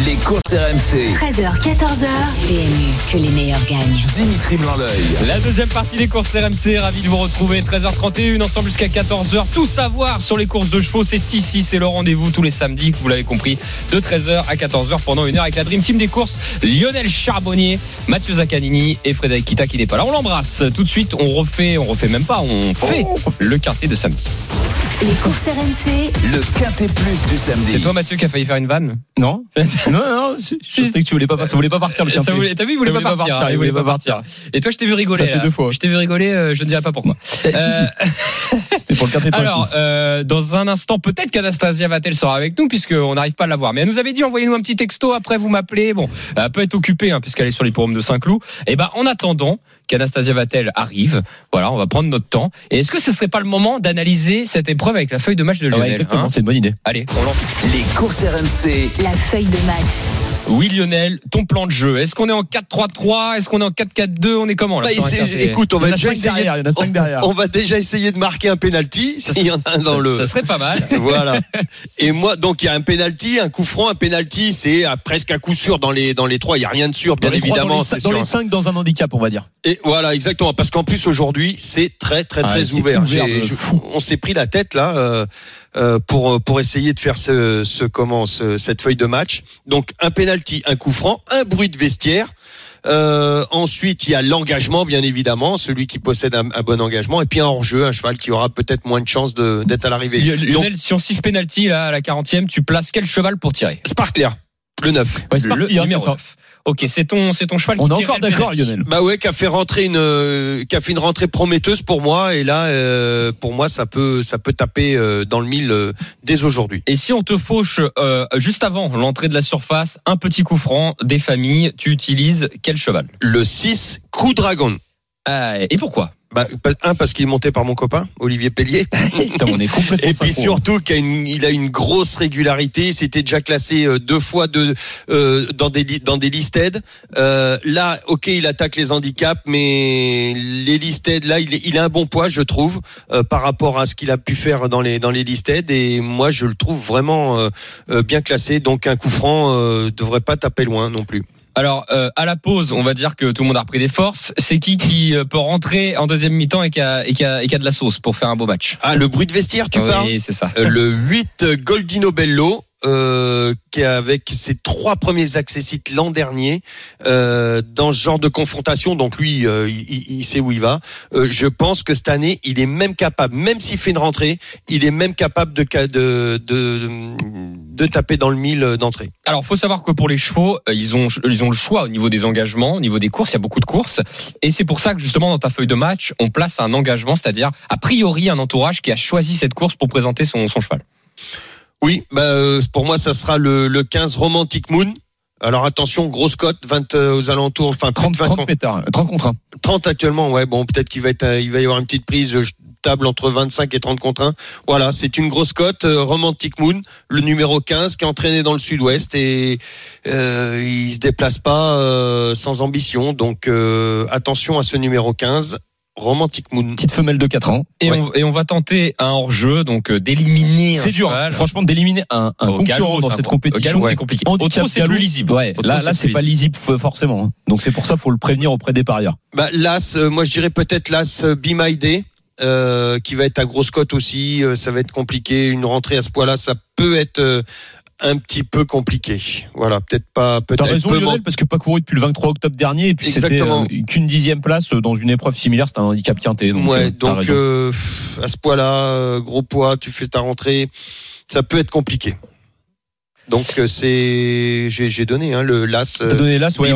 Les courses RMC. 13h, 14h. PMU, que les meilleurs gagnent. Dimitri Blanc-L'œil. La deuxième partie des courses RMC, ravi de vous retrouver 13h31 ensemble jusqu'à 14h. Tout savoir sur les courses de chevaux, c'est ici, c'est le rendez-vous tous les samedis, vous l'avez compris, de 13h à 14h pendant une heure avec la Dream Team des courses, Lionel Charbonnier, Mathieu Zaccanini et Frédéric Kita qui n'est pas là. On l'embrasse. Tout de suite, on refait, on refait même pas, on fait le quintet de samedi. Les courses RMC, Le quintet plus du samedi. C'est toi Mathieu qui a failli faire une vanne Non Non, non, je je sais que tu voulais pas, ça voulait pas partir le Ça quintet. voulait- T'as vu, il voulait, Ça pas, partir, hein, il voulait pas partir. Et toi, je t'ai vu rigoler. Ça fait là. deux fois. Je t'ai vu rigoler, euh, je ne dirai pas pourquoi. Eh, Euh. C'était pour le quintet Alors, euh, dans un instant, peut-être qu'Anastasia Vatel sera avec nous, puisqu'on n'arrive pas à la voir. Mais elle nous avait dit, envoyez-nous un petit texto, après vous m'appelez. Bon, elle peut être occupée, hein, puisqu'elle est sur les forums de Saint-Cloud. Et ben, en attendant qu'Anastasia Vatel arrive, voilà, on va prendre notre temps. Et est-ce que ce serait pas le moment d'analyser cette épreuve avec la feuille de match de Ah Lionel ouais, exactement, hein c'est une bonne idée. Allez, on lance. Les courses RMC, la feuille de match. Oui, Lionel, ton plan de jeu. Est-ce qu'on est en 4-3-3 Est-ce qu'on est en 4-4-2 On est comment là Bah, écoute, on Il y en va a déjà cinq essayer. derrière, il y en a cinq derrière. On va déjà essayer de marquer un penalty s'il y en a un dans ça, le. ça serait pas mal. voilà. Et moi, donc il y a un penalty, un coup franc, un penalty, c'est à presque un coup sûr dans les dans les trois. Il y a rien de sûr, bien Dans les trois, évidemment. dans les c'est cinq- dans sûr. les cinq dans un handicap, on va dire. Et, Voilà exactement parce qu'en plus aujourd'hui c'est très très Ah, très ouvert. je- on s'est pris la tête là euh, euh, pour pour essayer de faire ce, ce comment ce- cette feuille de match. Donc un penalty, un coup franc, un bruit de vestiaire. Euh, ensuite, il y a l'engagement, bien évidemment, celui qui possède un, un bon engagement, et puis un hors-jeu, un cheval qui aura peut-être moins de chances d'être à l'arrivée. Donc, Lionel, si on siffle penalty là à la 40e, tu places quel cheval pour tirer? Sparkler, le 9. Ouais, c'est Le parti, hein, c'est numéro ça. 9. Ok, c'est ton, c'est ton cheval On qui est encore d'accord. Lionel. Bah ouais, qui a fait rentrer une, euh, qui a fait une rentrée prometteuse pour moi, et là, euh, pour moi, ça peut, ça peut taper euh, dans le mille euh, dès aujourd'hui. Et si on te fauche euh, juste avant l'entrée de la surface, un petit coup franc des familles, tu utilises quel cheval? Le 6, Coup Dragon. Ah, Et pourquoi? Bah, un parce qu'il est monté par mon copain Olivier Pellier, Putain, on est complètement et puis synchro. surtout qu'il a une, il a une grosse régularité. C'était déjà classé euh, deux fois de, euh, dans des dans des listed. Euh, là, ok, il attaque les handicaps, mais les listed, là, il, il a un bon poids, je trouve, euh, par rapport à ce qu'il a pu faire dans les dans les listed. Et moi, je le trouve vraiment bien classé. Donc un coup franc euh, devrait pas taper loin non plus. Alors, euh, à la pause, on va dire que tout le monde a repris des forces. C'est qui qui euh, peut rentrer en deuxième mi-temps et qui a, et qui a, et qui a de la sauce pour faire un beau match Ah, le bruit de vestiaire, tu oui, parles c'est ça. Euh, le 8 Goldino Bello euh, avec ses trois premiers accessites l'an dernier euh, dans ce genre de confrontation donc lui euh, il, sait où il va Euh, je pense que cette année il est même capable même s'il fait une rentrée il est même capable de de de, de taper dans le mille d'entrée Alors, faut savoir que pour les chevaux, euh, ils ont ils ont le choix au niveau des engagements, au niveau des courses. Il y a beaucoup de courses, et c'est pour ça que justement dans ta feuille de match, on place un engagement, c'est-à-dire a priori un entourage qui a choisi cette course pour présenter son, son cheval. Oui bah, euh, pour moi ça sera le, le 15 Romantic Moon alors attention grosse cote 20 euh, aux alentours enfin 30, 30, 30 pétards, 30 contre 1. 30 actuellement, ouais. Bon, peut-être qu'il va être, euh, il va y avoir une petite prise. Je table entre 25 et 30 contre 1. Voilà, c'est une grosse cote. Romantic Moon, le numéro 15, qui est entraîné dans le Sud-Ouest et euh, il se déplace pas euh, sans ambition. Donc euh, attention à ce numéro 15, Romantic Moon. Petite femelle de 4 ans. Et, Ouais. on, et on va tenter un hors-jeu, donc euh, d'éliminer. C'est dur, cheval. franchement, d'éliminer un, un Au concurrent galop, dans cette compétition. Au galop, ouais. c'est compliqué. Trot, c'est plus lisible. Ouais, là, là, c'est pas lisible. forcément. hein. Donc c'est pour ça, faut le prévenir auprès des parieurs. Bah, l'as, euh, moi je dirais peut-être l'as euh, Be My Day, euh, qui va être à grosse cote aussi. euh, ça va être compliqué. Une rentrée à ce poids-là, ça peut être euh, un petit peu compliqué. Voilà, peut-être pas. T'as Peut-être raison, peu Lionel, parce que pas couru depuis le 23 octobre dernier, et puis c'était Exactement. euh, qu'une dixième place dans une épreuve similaire, c'était un handicap quinté. Donc, ouais, euh, t'as donc euh, à ce poids-là, euh, gros poids, tu fais ta rentrée, ça peut être compliqué. Donc c'est, j'ai donné hein, le las T'as donné l'as, ouais,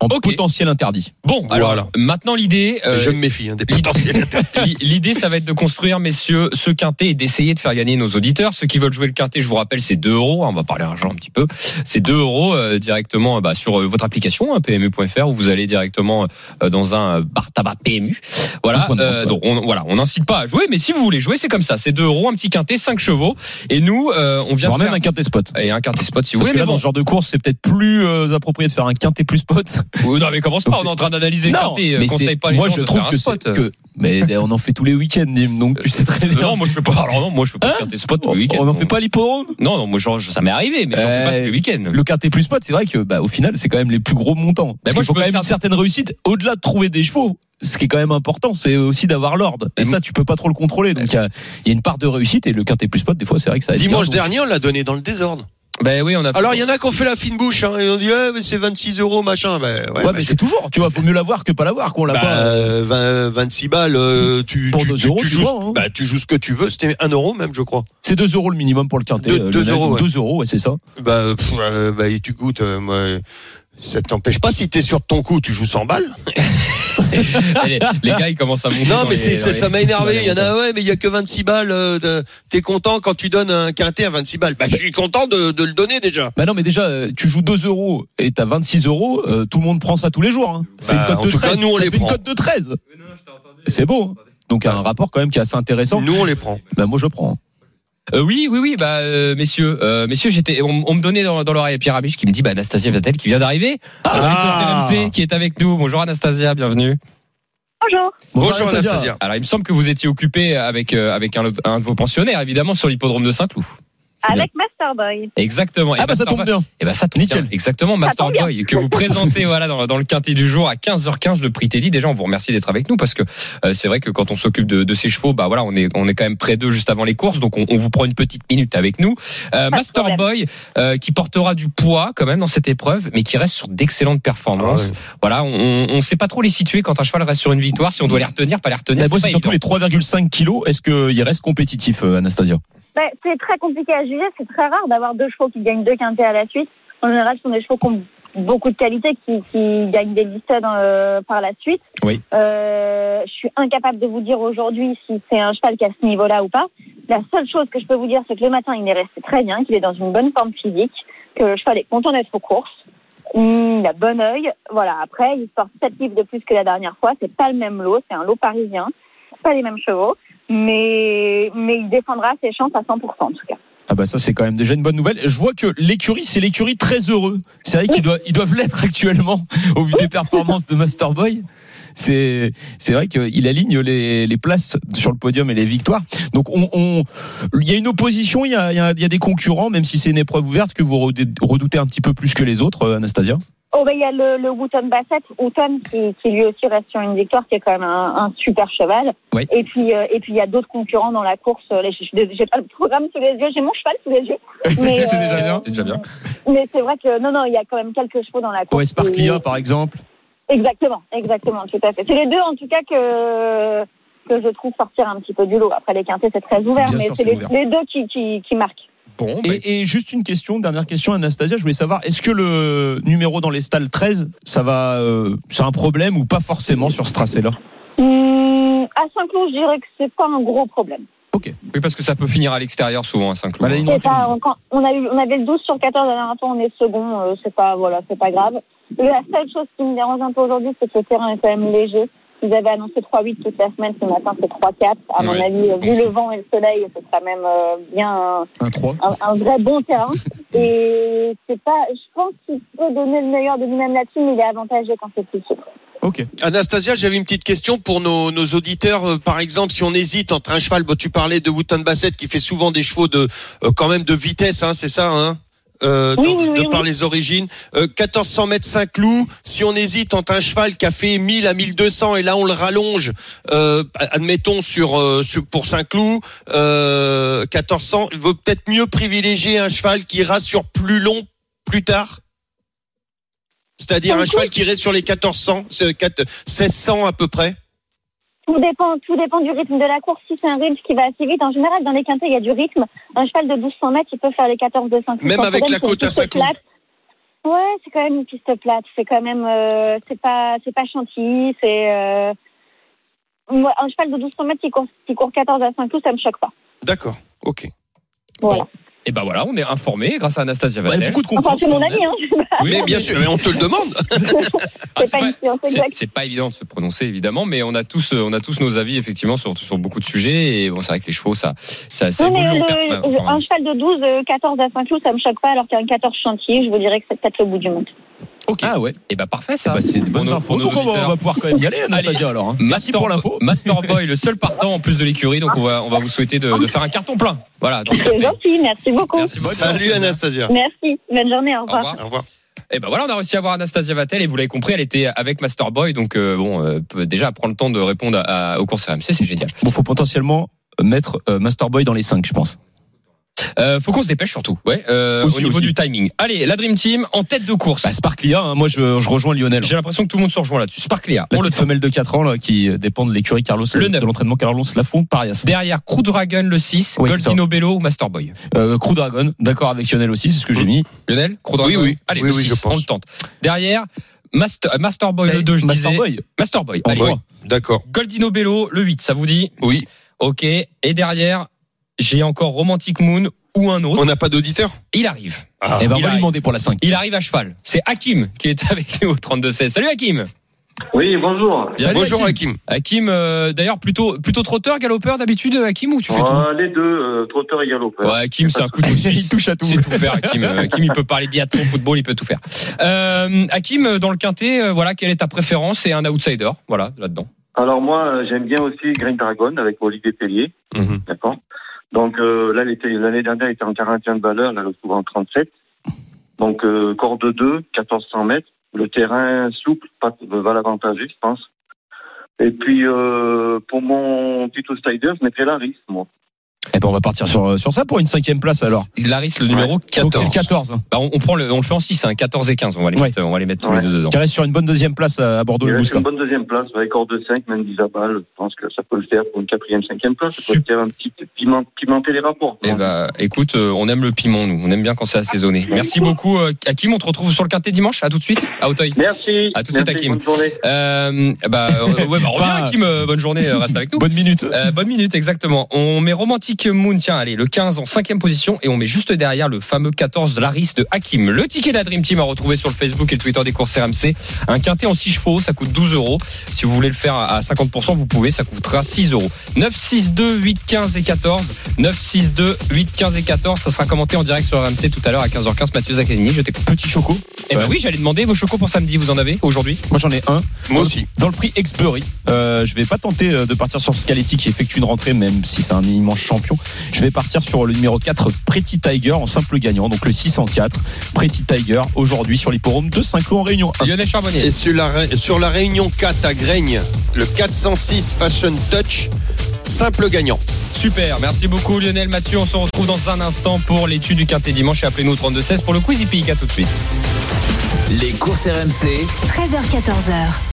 en, My Day. en Ok. potentiel interdit. Bon, alors Voilà. maintenant l'idée. euh, Je me méfie hein, des l'idée- potentiels. L'idée, ça va être de construire, messieurs, ce quintet et d'essayer de faire gagner nos auditeurs. Ceux qui veulent jouer le quintet, je vous rappelle, c'est 2 euros. On va parler argent un petit peu. C'est 2 euros euh, directement bah, sur euh, votre application hein, PMU.fr où vous allez directement euh, dans un euh, bar tabac PMU. Voilà. euh, donc on, voilà, on n'incite pas à jouer, mais si vous voulez jouer, c'est comme ça. C'est 2 euros, un petit quintet, 5 chevaux. Et nous, euh, on vient Voire même faire un quintet spot. et un quintet spot si vous Parce voulez. que là, Mais dans bon, ce genre de course, c'est peut-être plus euh, approprié de faire un quintet plus spot. Oui, non, mais commence pas. On est en train d'analyser le quintet. mais Conseille c'est- pas les moi gens je de trouve faire un que spot. que mais on en fait tous les week-ends donc tu sais très bien. Non, moi je fais pas. Alors non, moi je fais pas Hein de quintet spot tous les week-ends. on en fait pas l'hippodrome Non, non, moi genre, ça m'est arrivé, mais j'en fais pas Euh, tous les week-ends. le quintet plus spot, c'est vrai que bah, au final, c'est quand même les plus gros montants. Parce moi, qu'il faut quand même une certaine réussite. Au-delà de trouver des chevaux, ce qui est quand même important, c'est aussi d'avoir l'ordre. Et Et ça, tu peux pas trop le contrôler. Donc il y a, il y a une part de réussite et le quintet plus spot, des fois, c'est vrai que ça. aide Dimanche dernier, on l'a donné dans le désordre. Ben oui, on a. Alors il y en a qui ont fait la fine bouche. Hein, ils ont dit eh, mais c'est 26 euros machin. Ben, ouais, Ouais, bah, mais c'est toujours. Tu vois, faut mieux l'avoir que pas l'avoir, qu'on l'a Bah, pas. euh, 20, 26 balles, euh, tu, Pour tu, deux tu- euros, tu joues, vois, hein. bah, tu joues ce que tu veux. C'était 1 euro même, je crois. C'est 2 euros le minimum pour le quintet. Deux- euh, deux Lionel. euros, ouais. 2 euros, ouais, c'est ça. Bah, pff, euh, bah, et tu goûtes. euh, moi, ça t'empêche pas si t'es sûr de ton coup, tu joues 100 balles. les, les gars, ils commencent à monter. Non, mais les- les- ça m'a énervé. Il y en a, ouais, mais il y a que 26 balles. euh, de- t'es content quand tu donnes un quintet à 26 balles. Bah, je suis content de, de le donner déjà. Bah non, mais déjà, euh, tu joues 2 euros et t'as 26 euros, euh, tout le monde prend ça tous les jours. Hein. Bah, une en cote de tout cas, 13, nous, on ça les fait une prend. cote de 13. C'est beau. hein. Donc un rapport quand même qui est assez intéressant. Nous, on les prend. Bah moi je prends. Euh, oui, oui, oui, bah euh, messieurs, euh, messieurs, j'étais, on, on me donnait dans, dans l'oreille Pierre Amiche qui me dit, bah Anastasia Vatel qui vient d'arriver, Ah. RMC qui est avec nous. Bonjour Anastasia, bienvenue. Bonjour. Bonjour Anastasia. Alors il me semble que vous étiez occupé avec euh, avec un, un de vos pensionnaires, évidemment, sur l'hippodrome de Saint-Cloud. Avec Masterboy. Exactement. Et Ah bah ça Master tombe Boy- bien. Eh ben ça tombe Nickel. bien. Exactement, tombe Master bien. Boy que vous présentez voilà dans, dans le quintet du jour à 15h15 le prix Teddy. Déjà on vous remercie d'être avec nous parce que euh, c'est vrai que quand on s'occupe de, de ces chevaux, bah voilà, on est on est quand même près d'eux juste avant les courses, donc on, on vous prend une petite minute avec nous. Euh, de Master problème. Boy euh, qui portera du poids quand même dans cette épreuve, mais qui reste sur d'excellentes performances. Voilà, on on sait pas trop les situer quand un cheval reste sur une victoire, si on doit les retenir, pas les retenir. C'est surtout évident. les 3,5 kilos. Est-ce qu'il reste compétitif, euh, Anastasia? Ben, c'est très compliqué à juger. C'est très rare d'avoir deux chevaux qui gagnent deux quintés à la suite. En général, ce sont des chevaux qui ont beaucoup de qualité, qui, qui gagnent des listes euh, par la suite. Oui. Euh, je suis incapable de vous dire aujourd'hui si c'est un cheval qui a ce niveau-là ou pas. La seule chose que je peux vous dire, c'est que le matin, il est resté très bien, qu'il est dans une bonne forme physique, que le cheval est content d'être aux courses. Il a bon œil. Voilà. Après, il porte 7 livres de plus que la dernière fois. C'est pas le même lot. C'est un lot parisien. Pas les mêmes chevaux. Mais, mais il défendra ses chances à 100% en tout cas. Ah bah ça c'est quand même déjà une bonne nouvelle. Je vois que l'écurie c'est l'écurie très heureux. C'est vrai qu'ils doivent ils doivent l'être actuellement au vu des performances de Masterboy. C'est c'est vrai qu'il aligne les, les places sur le podium et les victoires. Donc on, on il y a une opposition, il y a, il y a, il y a des concurrents même si c'est une épreuve ouverte que vous redoutez un petit peu plus que les autres euh, Anastasia? Oh, ben, il y a le, le Wooton Bassett, Wooton qui, qui lui aussi reste sur une victoire, qui est quand même un, un super cheval. Oui. Et puis, euh, et puis il y a d'autres concurrents dans la course. Euh, j'ai pas le programme sous les yeux, j'ai mon cheval sous les yeux. Mais, C'est déjà euh, bien. C'est déjà bien. Mais c'est vrai que non, non, il y a quand même quelques chevaux dans la course. Ouais, Sparklia Et- par exemple. Exactement, exactement, tout à fait. C'est les deux en tout cas que que je trouve sortir un petit peu du lot. Après les quintés, c'est très ouvert, Bien mais c'est les, deux qui, qui, qui marquent. Bon, bah, Et, et juste une question, dernière question, Anastasia, je voulais savoir, est-ce que le numéro dans les stalles 13, ça va, euh, c'est un problème ou pas forcément sur ce tracé-là? Hum, à Saint-Cloud, je dirais que c'est pas un gros problème. Oui parce que ça peut finir à l'extérieur souvent à Saint-Cloud. Bah, on, on a eu, on avait le 12 sur 14 la dernière fois, on est second, euh, c'est pas, voilà, c'est pas grave. La seule chose qui me dérange un peu aujourd'hui, c'est que le terrain est quand même léger. Ils avaient annoncé 3-8 toute la semaine, ce matin c'est 3-4. À mon avis, vu le vent et le soleil, ce sera même euh, bien un, Un 3. un, un vrai bon terrain. Et c'est pas, je pense qu'il peut donner le meilleur de lui-même là-dessus, mais il est avantagé quand c'est plus souple. Ok. Anastasia, j'avais une petite question pour nos, nos auditeurs. Euh, par exemple, si on hésite entre un cheval, bon, tu parlais de Wooton Bassett qui fait souvent des chevaux de euh, quand même de vitesse, hein, c'est ça, hein euh, Oui, de, oui, oui, de par oui. les origines. Euh, 1400 mètres Saint-Cloud. Si on hésite entre un cheval qui a fait 1000 à 1200 et là on le rallonge, euh, admettons sur, euh, sur pour Saint-Cloud, euh, 1400, il vaut peut-être mieux privilégier un cheval qui ira sur plus long plus tard? C'est-à-dire un cheval qui reste sur les 1400, c'est quatre- 1600 à peu près? Tout dépend, tout dépend du rythme de la course. Si c'est un rythme qui va assez vite, en général, dans les quintés, il y a du rythme. Un cheval de 1200 mètres, il peut faire les 14 de 5 Même avec la côte à Saint-Cloud. Ouais, c'est quand même une piste plate. C'est quand même, euh, c'est pas, c'est pas Chantilly. C'est euh... un cheval de 1200 mètres qui court, qui court 14 à Saint-Cloud, ça me choque pas. D'accord, ok. Voilà. Et ben voilà, on est informé grâce à Anastasia Bah, Vatel. beaucoup de Enfin, confiance. c'est mon même. avis, hein. Oui, mais bien sûr, mais on te le demande. Ah, c'est pas évident de se prononcer évidemment, mais on a tous, euh, on a tous nos avis effectivement sur, sur beaucoup de sujets. Et bon, c'est vrai que les chevaux, ça, ça, évolue le- enfin, un cheval de 12, euh, 14 à Saint-Cloud, ça me choque pas, alors qu'un 14 Chantilly, je vous dirais que c'est peut-être le bout du monde. Ok. Ah ouais. Et bah parfait ça. Bah, c'est des bonnes infos. Donc on va, auditeurs. on va pouvoir quand même y aller, Anastasia alors. hein. Merci Master- pour l'info. Masterboy, le seul partant en plus de l'écurie, donc on va, on va vous souhaiter de, de faire un carton plein. Voilà. C'est gentil, merci beaucoup. Merci, Salut. Anastasia. Merci, bonne journée, au Au revoir. Au revoir. Et ben voilà, on a réussi à avoir Anastasia Vatel et vous l'avez compris, elle était avec Masterboy, donc euh, bon, euh, peut déjà prendre le temps de répondre à, à- aux courses RMC, c'est génial. Bon, faut potentiellement mettre euh, Masterboy dans les 5, je pense. Euh, faut qu'on se dépêche surtout, ouais, euh, Aussi, au niveau aussi. du timing. Allez, la Dream Team en tête de course. Bah, Sparklia, hein, moi je, je rejoins Lionel. J'ai l'impression que tout le monde se rejoint là-dessus. Sparklia, La on le petite femelle de 4 ans là, qui euh, dépend de l'écurie Carlos Le euh, neuf. de l'entraînement Carlos Lafont Parias. Derrière, Crew Dragon le 6, Oui. Goldino Bello ou Masterboy. Euh, Crew Dragon, d'accord avec Lionel aussi, c'est ce que j'ai mis. Lionel, Crew Dragon. Oui, oui. Allez, Oui, le oui, 6, je pense. on le tente. Derrière, Master, euh, Masterboy le 2, je disais. Masterboy. Masterboy. Allez. D'accord. Goldino Bello le 8, ça vous dit Oui. Ok. Et derrière, j'ai encore Romantic Moon ou un autre. On n'a pas d'auditeur Il arrive. Ah. Eh ben, on Il va lui arrive. demander pour la 5. Il arrive à cheval. C'est Hakim qui est avec nous au 32-16. Salut Hakim. Oui, bonjour. Salut, Bonjour Hakim. Hakim, euh, d'ailleurs, plutôt, plutôt trotteur, galopeur d'habitude, Hakim, ou tu fais Euh, les deux, euh, trotteur et galopeur. tout Ouais, Hakim, c'est un couteau Il suisse. touche à tout. C'est tout faire, Hakim. Euh, Hakim, il peut parler biathlon, football, il peut tout faire. Euh, Hakim, dans le quintet, euh, voilà, quelle est ta préférence? Et un outsider, voilà, là-dedans. Alors moi, j'aime bien aussi Green Dragon avec Olivier Pellier, Mhm. d'accord. Donc euh, là, l'année dernière, elle était en 41 de valeur, là, se trouve en 37. Donc corde 2, 1400 mètres. Le terrain souple, va l'avantager, je pense. Et puis euh, pour mon petit outsider, je mettrais la risque, moi. Eh ben, on va partir sur, sur ça pour une cinquième place alors. Laris, le numéro c'est 14. le 14. Bah, on, on prend le, on le fait en 6, hein, 14 et 15. On va les Ouais. mettre, on va les mettre tous Ouais. les deux dedans. Qui reste sur une bonne deuxième place à à Bordeaux Il le reste Bouscat. une bonne deuxième place, avec corde 5, même 10 à balle. Je pense que ça peut le faire pour une quatrième, cinquième place. Ça peut Super. faire un petit piment, pimenter les rapports. Eh bah, écoute, euh, on aime le piment, nous. On aime bien quand c'est assaisonné. Merci beaucoup, euh, Hakim. On te retrouve sur le quintet dimanche. À tout de suite. À Auteuil. Merci. À tout de suite, Hakim. Bonne journée. Euh, bah, euh, ouais, bah, reviens, Enfin, Hakim. euh, bonne journée. euh, Reste avec nous. Bonne minute. Euh, bonne minute, exactement. On met Moon, tiens, allez, le 15 en cinquième position et on met juste derrière le fameux 14 Laris de Hakim. Le ticket de la Dream Team à retrouver sur le Facebook et le Twitter des courses RMC. Un quintet en 6 chevaux, ça coûte 12 euros. Si vous voulez le faire à 50%, vous pouvez, ça coûtera 6 euros. 9, 6, 2, 8, 15 et 14. 9, 6, 2, 8, 15 et 14. Ça sera commenté en direct sur RMC tout à l'heure à 15h15. Mathieu Zaccanini, je t'écoute. Petit choco. Eh ben oui, j'allais demander vos chocos pour samedi. Vous en avez aujourd'hui? Moi j'en ai un. Moi aussi. Dans le prix Exbury, euh, je vais pas tenter euh, de partir sur Scaletti qui effectue une rentrée, même si c'est un immense champion. Je vais partir sur le numéro 4, Pretty Tiger, en simple gagnant, donc le 604. Pretty Tiger, aujourd'hui sur l'hipporome de Saint-Cloud en Réunion 1. Lionel Charbonnier. Et sur la, sur la Réunion 4 à Graigne, le 406 Fashion Touch, simple gagnant. Super, merci beaucoup Lionel Mathieu. On se retrouve dans un instant pour l'étude du quintet dimanche et appelez-nous au 32-16 pour le quiz. À tout de suite. Les courses RMC, 13h14h.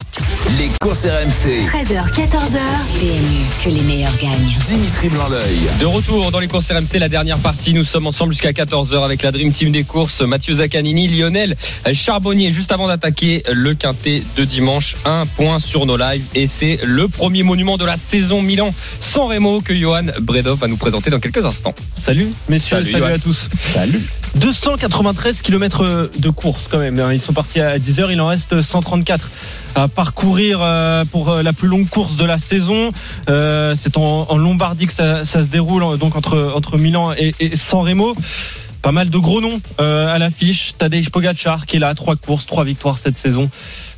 Les courses RMC. 13h, 14h. PMU, que les meilleurs gagnent. Dimitri Blanc-L'œil. De retour dans les courses RMC, la dernière partie. Nous sommes ensemble jusqu'à 14h avec la Dream Team des courses. Mathieu Zaccanini, Lionel Charbonnier. Juste avant d'attaquer le quintet de dimanche, un point sur nos lives. Et c'est le premier monument de la saison Milan sans Remo que Johan Bredov va nous présenter dans quelques instants. Salut messieurs, Salut, à tous. Salut. 293 km de course quand même. hein. Ils sont partis à 10h, il en reste 134 à parcourir euh, pour euh, la plus longue course de la saison. Euh, C'est en, Lombardie que ça, se déroule, donc entre, entre Milan et, San Remo. Pas mal de gros noms à l'affiche. Tadej Pogacar qui est là, trois courses, trois victoires cette saison.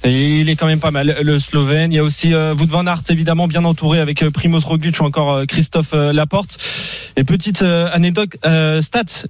Et il est quand même pas mal, le Slovène. Il y a aussi euh, Wout van Aert, évidemment, bien entouré avec euh, Primoz Roglic ou encore euh, Christophe euh, Laporte. Et petite anecdote, stat,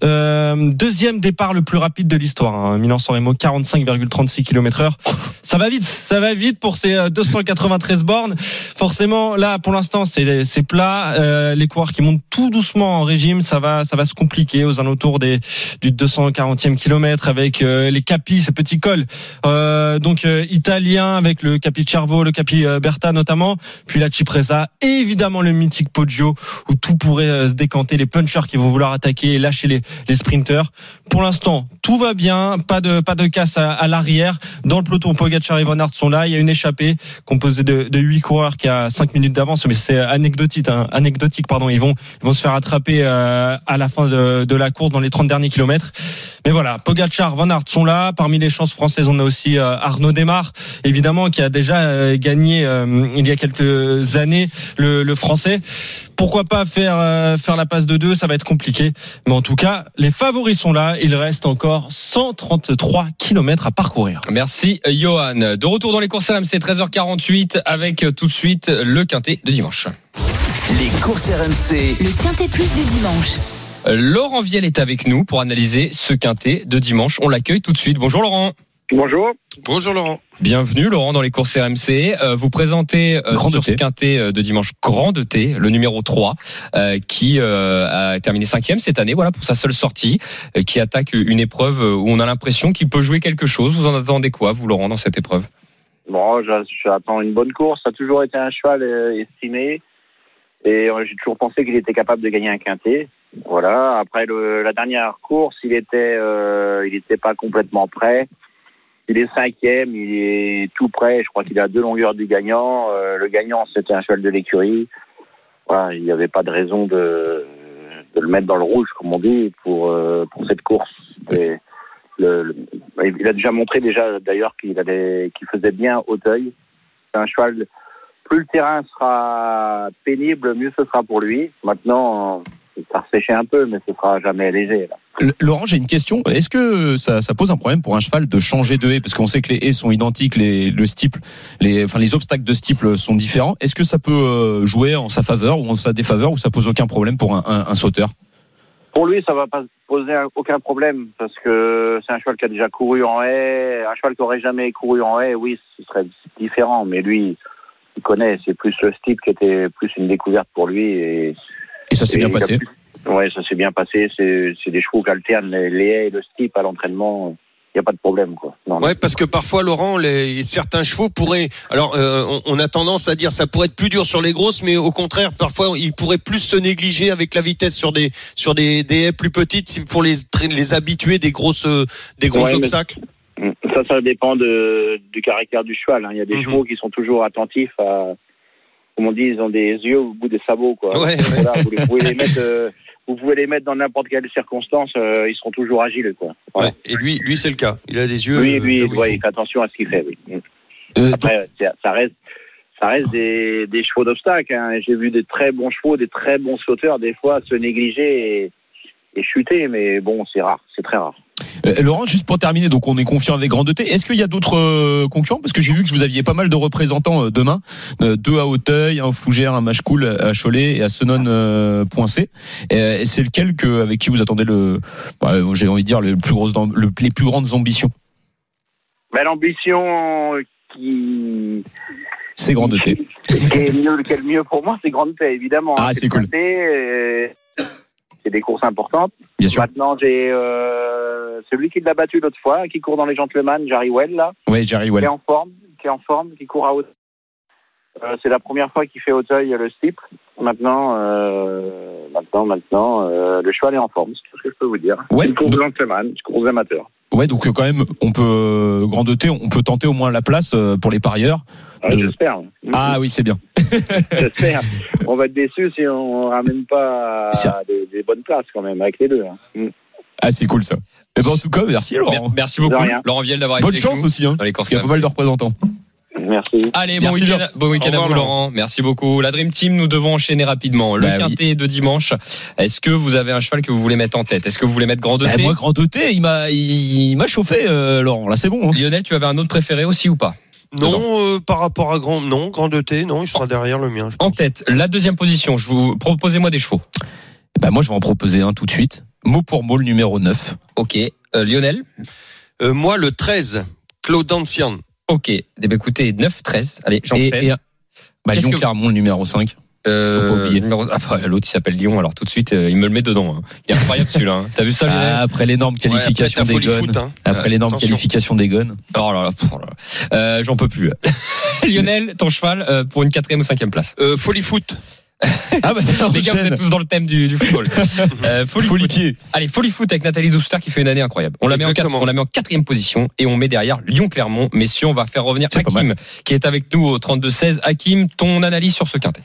deuxième départ le plus rapide de l'histoire. Hein, Milan-San Remo, 45,36 km heure. Ça va vite, ça va vite pour ces euh, 293 bornes. Forcément, là, pour l'instant, c'est c'est plat. Euh, les coureurs qui montent tout doucement en régime, ça va, ça va se compliquer aux alentours des du 240e kilomètre avec euh, les capis, ces petits cols. Euh, donc euh, italien avec le capi Cervo, le capi euh, Berta notamment, puis la Cipresa et évidemment le mythique Poggio où tout pourrait euh, se décanter, les punchers qui vont vouloir attaquer et lâcher les, les sprinters. Pour l'instant, tout va bien, pas de pas de casse à, à l'arrière. Dans le peloton, Pogacar et Van Aert sont là. Il y a une échappée composée de, de 8 coureurs qui a 5 minutes d'avance, mais c'est anecdotique. hein, anecdotique, pardon. Ils vont ils vont se faire attraper euh, à la fin de, de la course dans les 30 derniers kilomètres. Mais voilà, Pogacar, Van Aert sont là. Parmi les chances françaises, on a aussi euh, Arnaud Évidemment, qui a déjà euh, gagné euh, il y a quelques années le, le français. Pourquoi pas faire euh, faire la passe de deux Ça va être compliqué. Mais en tout cas, les favoris sont là. Il reste encore 133 kilomètres à parcourir. Merci Johan. De retour dans les courses RMC 13h48 avec tout de suite le quintet de dimanche. Les courses RMC, Le Quintet Plus du dimanche. Laurent Viel est avec nous pour analyser ce quintet de dimanche. On l'accueille tout de suite. Bonjour Laurent. Bonjour. Bonjour Laurent. Bienvenue Laurent dans les courses RMC. Euh, vous présentez euh, sur de ce quintet euh, de dimanche Grand de T, le numéro 3, euh, qui euh, a terminé cinquième cette année, voilà pour sa seule sortie, euh, qui attaque une épreuve où on a l'impression qu'il peut jouer quelque chose. Vous en attendez quoi, vous Laurent, dans cette épreuve? Bon, j'a- j'attends une bonne course. Ça a toujours été un cheval estimé. Et j'ai toujours pensé qu'il était capable de gagner un quintet. Voilà. Après le, la dernière course, il était, euh, il était pas complètement prêt. Il est cinquième, il est tout prêt. Je crois qu'il à deux longueurs du gagnant. Euh, le gagnant, c'était un cheval de l'écurie. Voilà, il n'y avait pas de raison de, de le mettre dans le rouge, comme on dit, pour euh, pour cette course. Et le- il a déjà montré déjà d'ailleurs qu'il allait, qu'il faisait bien Auteuil. C'est un cheval. Plus le terrain sera pénible, mieux ce sera pour lui. Maintenant, ça ressécher un peu, mais ce sera jamais léger. Là. Laurent, j'ai une question. Est-ce que ça, ça pose un problème pour un cheval de changer de haie? Parce qu'on sait que les haies sont identiques, les, le steeple, les, enfin, les obstacles de steeple sont différents. Est-ce que ça peut euh, jouer en sa faveur ou en sa défaveur ou ça pose aucun problème pour un, un, un sauteur? Pour lui, ça va pas poser un- aucun problème parce que c'est un cheval qui a déjà couru en haie. Un cheval qui aurait jamais couru en haie, oui, ce serait différent. Mais lui, il connaît. C'est plus le style qui était plus une découverte pour lui. Et, Et ça s'est bien passé plus- Ouais, ça s'est bien passé. C'est c'est des chevaux qui alternent les, les haies et le steep à l'entraînement. Il n'y a pas de problème, quoi. Non, Ouais, parce que parfois, Laurent, les, certains chevaux pourraient. Alors, euh, on, on a tendance à dire ça pourrait être plus dur sur les grosses, mais au contraire, parfois, ils pourraient plus se négliger avec la vitesse sur des sur des, des haies plus petites pour les les habituer des grosses euh, des gros Ouais, obstacles. Ça, ça dépend de, du caractère du cheval. hein. Il y a des Mhm. chevaux qui sont toujours attentifs à, comme on dit, ils ont des yeux au bout des sabots, quoi. Ouais, Voilà, vous, les- pouvez les mettre, euh, vous pouvez les mettre dans n'importe quelle circonstance, euh, ils seront toujours agiles, quoi. Voilà. Ouais. Et lui, lui, c'est le cas. Il a des yeux. Lui, euh, lui, où il ouais, faut. il fait attention à ce qu'il fait, oui. Mm. Euh, Après, ça reste, ça reste des, des chevaux d'obstacle. hein. J'ai vu des très bons chevaux, des très bons sauteurs, des fois se négliger et, et chuter, mais bon, c'est rare, c'est très rare. Euh, Laurent, juste pour terminer, donc on est confiant avec Grande T. Est-ce qu'il y a d'autres euh, concurrents? Parce que j'ai vu que vous aviez pas mal de représentants euh, demain, deux à Hauteuil, un Fougère, un Machecoul à Cholet et à Senon Poincé. Et c'est lequel que avec qui vous attendez le, bah, j'ai envie de dire les plus grosses, les plus grandes ambitions? Mais l'ambition qui, C'est Grande T. est le mieux pour moi, c'est Grande évidemment. Ah, c'est cool. C'est des courses importantes. Bien sûr. Maintenant, j'ai euh, celui qui l'a battu l'autre fois, qui court dans les gentlemen, Jarry Well, là, Ouais, Jerry qui Well. est en forme, qui est en forme, qui court à Hauteuil. Euh, c'est la première fois qu'il fait Hauteuil le. Maintenant, euh, maintenant, maintenant, euh, le cheval est en forme, c'est tout ce que je peux vous dire. Ouais. Il court aux gentlemen, il court aux amateurs. Ouais, donc euh, quand même, on peut euh, Grande T, on peut tenter au moins la place euh, pour les parieurs. Ah, De- J'espère. Ah oui, c'est bien. J'espère. On va être déçus si on ramène pas des, des bonnes places quand même avec les deux. hein. Mm. Ah, c'est cool ça. Et ben en tout cas, merci Mer- Laurent. Merci beaucoup. Laurent Viel, d'avoir été Bonne avec chance nous aussi, hein. dans les qu'il y a pas mal de représentants. Merci. Allez, bon Merci week-end, bon à vous, Laurent. Merci beaucoup. La Dream Team, nous devons enchaîner rapidement. Le Bah oui. quintet de dimanche. Est-ce que vous avez un cheval que vous voulez mettre en tête? Est-ce que vous voulez mettre Grand Bah, T moi, Grand T, il m'a, il, chauffé, euh, Laurent. Là, c'est bon. hein. Lionel, tu avais un autre préféré aussi ou pas? Non, euh, par rapport à Grand, non, Grand de T, non, il sera derrière le mien. Je En tête, la deuxième position. Je vous proposez-moi des chevaux. Bah, moi, je vais en proposer un tout de suite. Mot pour mot, le numéro 9. Ok. Euh, Lionel? Euh, moi, le 13, Claude Ancien. Ok. Eh ben, écoutez, 9-13. Allez, Et, j'enchaîne. et, bah, Qu'est-ce Lyon que- Clermont, le numéro 5. Euh, faut pas oublier. numéro- ah, bah, L'autre, il s'appelle Lyon, alors tout de suite, euh, il me le met dedans. hein. Il est incroyable celui-là. hein. T'as vu ça, Lionel Ah, après l'énorme Ouais, qualification après, des foot, hein. Après Euh, l'énorme qualification des gones. Oh là là, oh là là. Euh, J'en peux plus. Lionel, ton cheval euh, pour une quatrième ou cinquième place. Euh, folie foot. Ah, bah, Les gars, vous êtes tous dans le thème du, du football. Euh, folie, Folie foot. pied. Allez, folie foot avec Nathalie Douster qui fait une année incroyable. On la, met en, quatre- on la met en quatrième position et on met derrière Lyon-Clermont. Messieurs, on va faire revenir Hakim qui est avec nous au 32-16. Hakim, ton analyse sur ce quintet?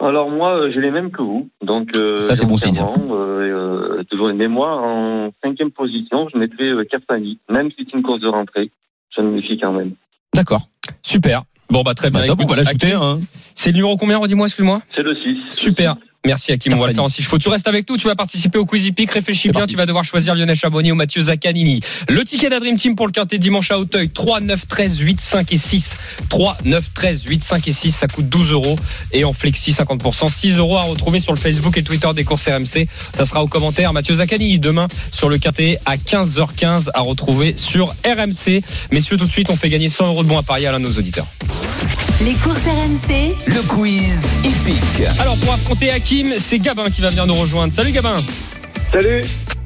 Alors moi, euh, j'ai les mêmes que vous. Donc, euh, Ça, c'est bon signe, euh, euh, toujours les mémoires. En cinquième position, je mettrais euh, Castagny. Même si c'est une course de rentrée, je me méfie quand même. D'accord. Super. Bon, bah très bien. Bah, top, on Écoute, va l'ajouter, Hakim, hein. C'est le numéro combien, redis-moi, excuse-moi C'est le 6. Super. Merci Hakim, on va le faire en six chevaux. Tu restes avec nous, tu vas participer au Quizy Peak. Réfléchis bien, tu vas devoir choisir Lionel Charbonnier ou Mathieu Zaccanini. Le ticket de la Dream Team pour le quintet dimanche à Hauteuil, 3, 9, 13, 8, 5 et 6. 3, 9, 13, 8, 5 et 6, ça coûte 12 euros. Et en flexi 50%, 6 euros à retrouver sur le Facebook et Twitter des courses RMC. Ça sera au commentaire Mathieu Zaccanini demain sur le quintet à 15h15 à retrouver sur RMC. Messieurs, tout de suite, on fait gagner 100 euros de bons à parier à l'un de nos auditeurs. Les courses RMC, Le quiz épique. Alors pour affronter Hakim, c'est Gabin qui va venir nous rejoindre. Salut Gabin Salut.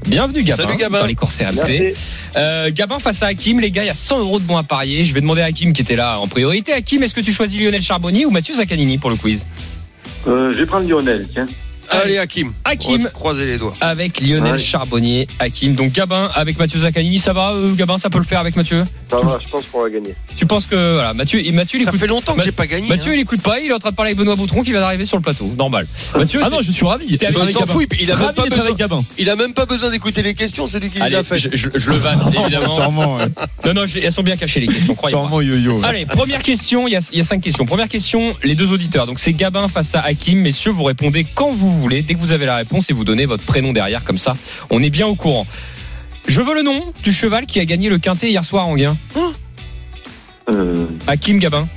Bienvenue Gabin, Salut, Gabin. dans les courses RMC. Euh, Gabin face à Hakim, les gars, il y a 100 euros de bons à parier. Je vais demander à Hakim qui était là en priorité. Hakim, est-ce que tu choisis Lionel Charbonnier ou Mathieu Zaccanini pour le quiz? Euh, je vais prendre Lionel, tiens. Allez, Hakim. Hakim croiser les doigts. avec Lionel. Charbonnier, Hakim. Donc Gabin avec Mathieu Zaccanini, ça va euh, Gabin, ça peut le faire avec Mathieu Ça va, je pense qu'on va gagner. Tu penses que voilà, Mathieu, et Mathieu il Ça écoute, fait longtemps que Ma- j'ai pas gagné. Mathieu hein. il écoute pas, il est en train de parler avec Benoît Boutron qui vient d'arriver sur le plateau. Normal. Mathieu, Ah non, je suis ravi. T'es avec s'en fout, il a même pas besoin. avec Gabin. Il a même pas besoin d'écouter les questions, c'est lui qui les Allez, a fait. je, je- je le vanne évidemment. Sûrement, ouais. Non non, elles sont bien cachées les questions, croyez-moi. Sûrement yo-yo. Allez, première question, il y, a, il y a cinq questions. Première question, les deux auditeurs. Donc c'est Gabin face à Hakim. Messieurs, vous répondez quand vous voulez, dès que vous avez la réponse et vous donnez votre prénom derrière, comme ça, on est bien au courant. Je veux le nom du cheval qui a gagné le quintet hier soir en gain. Euh, Hakim Gabin.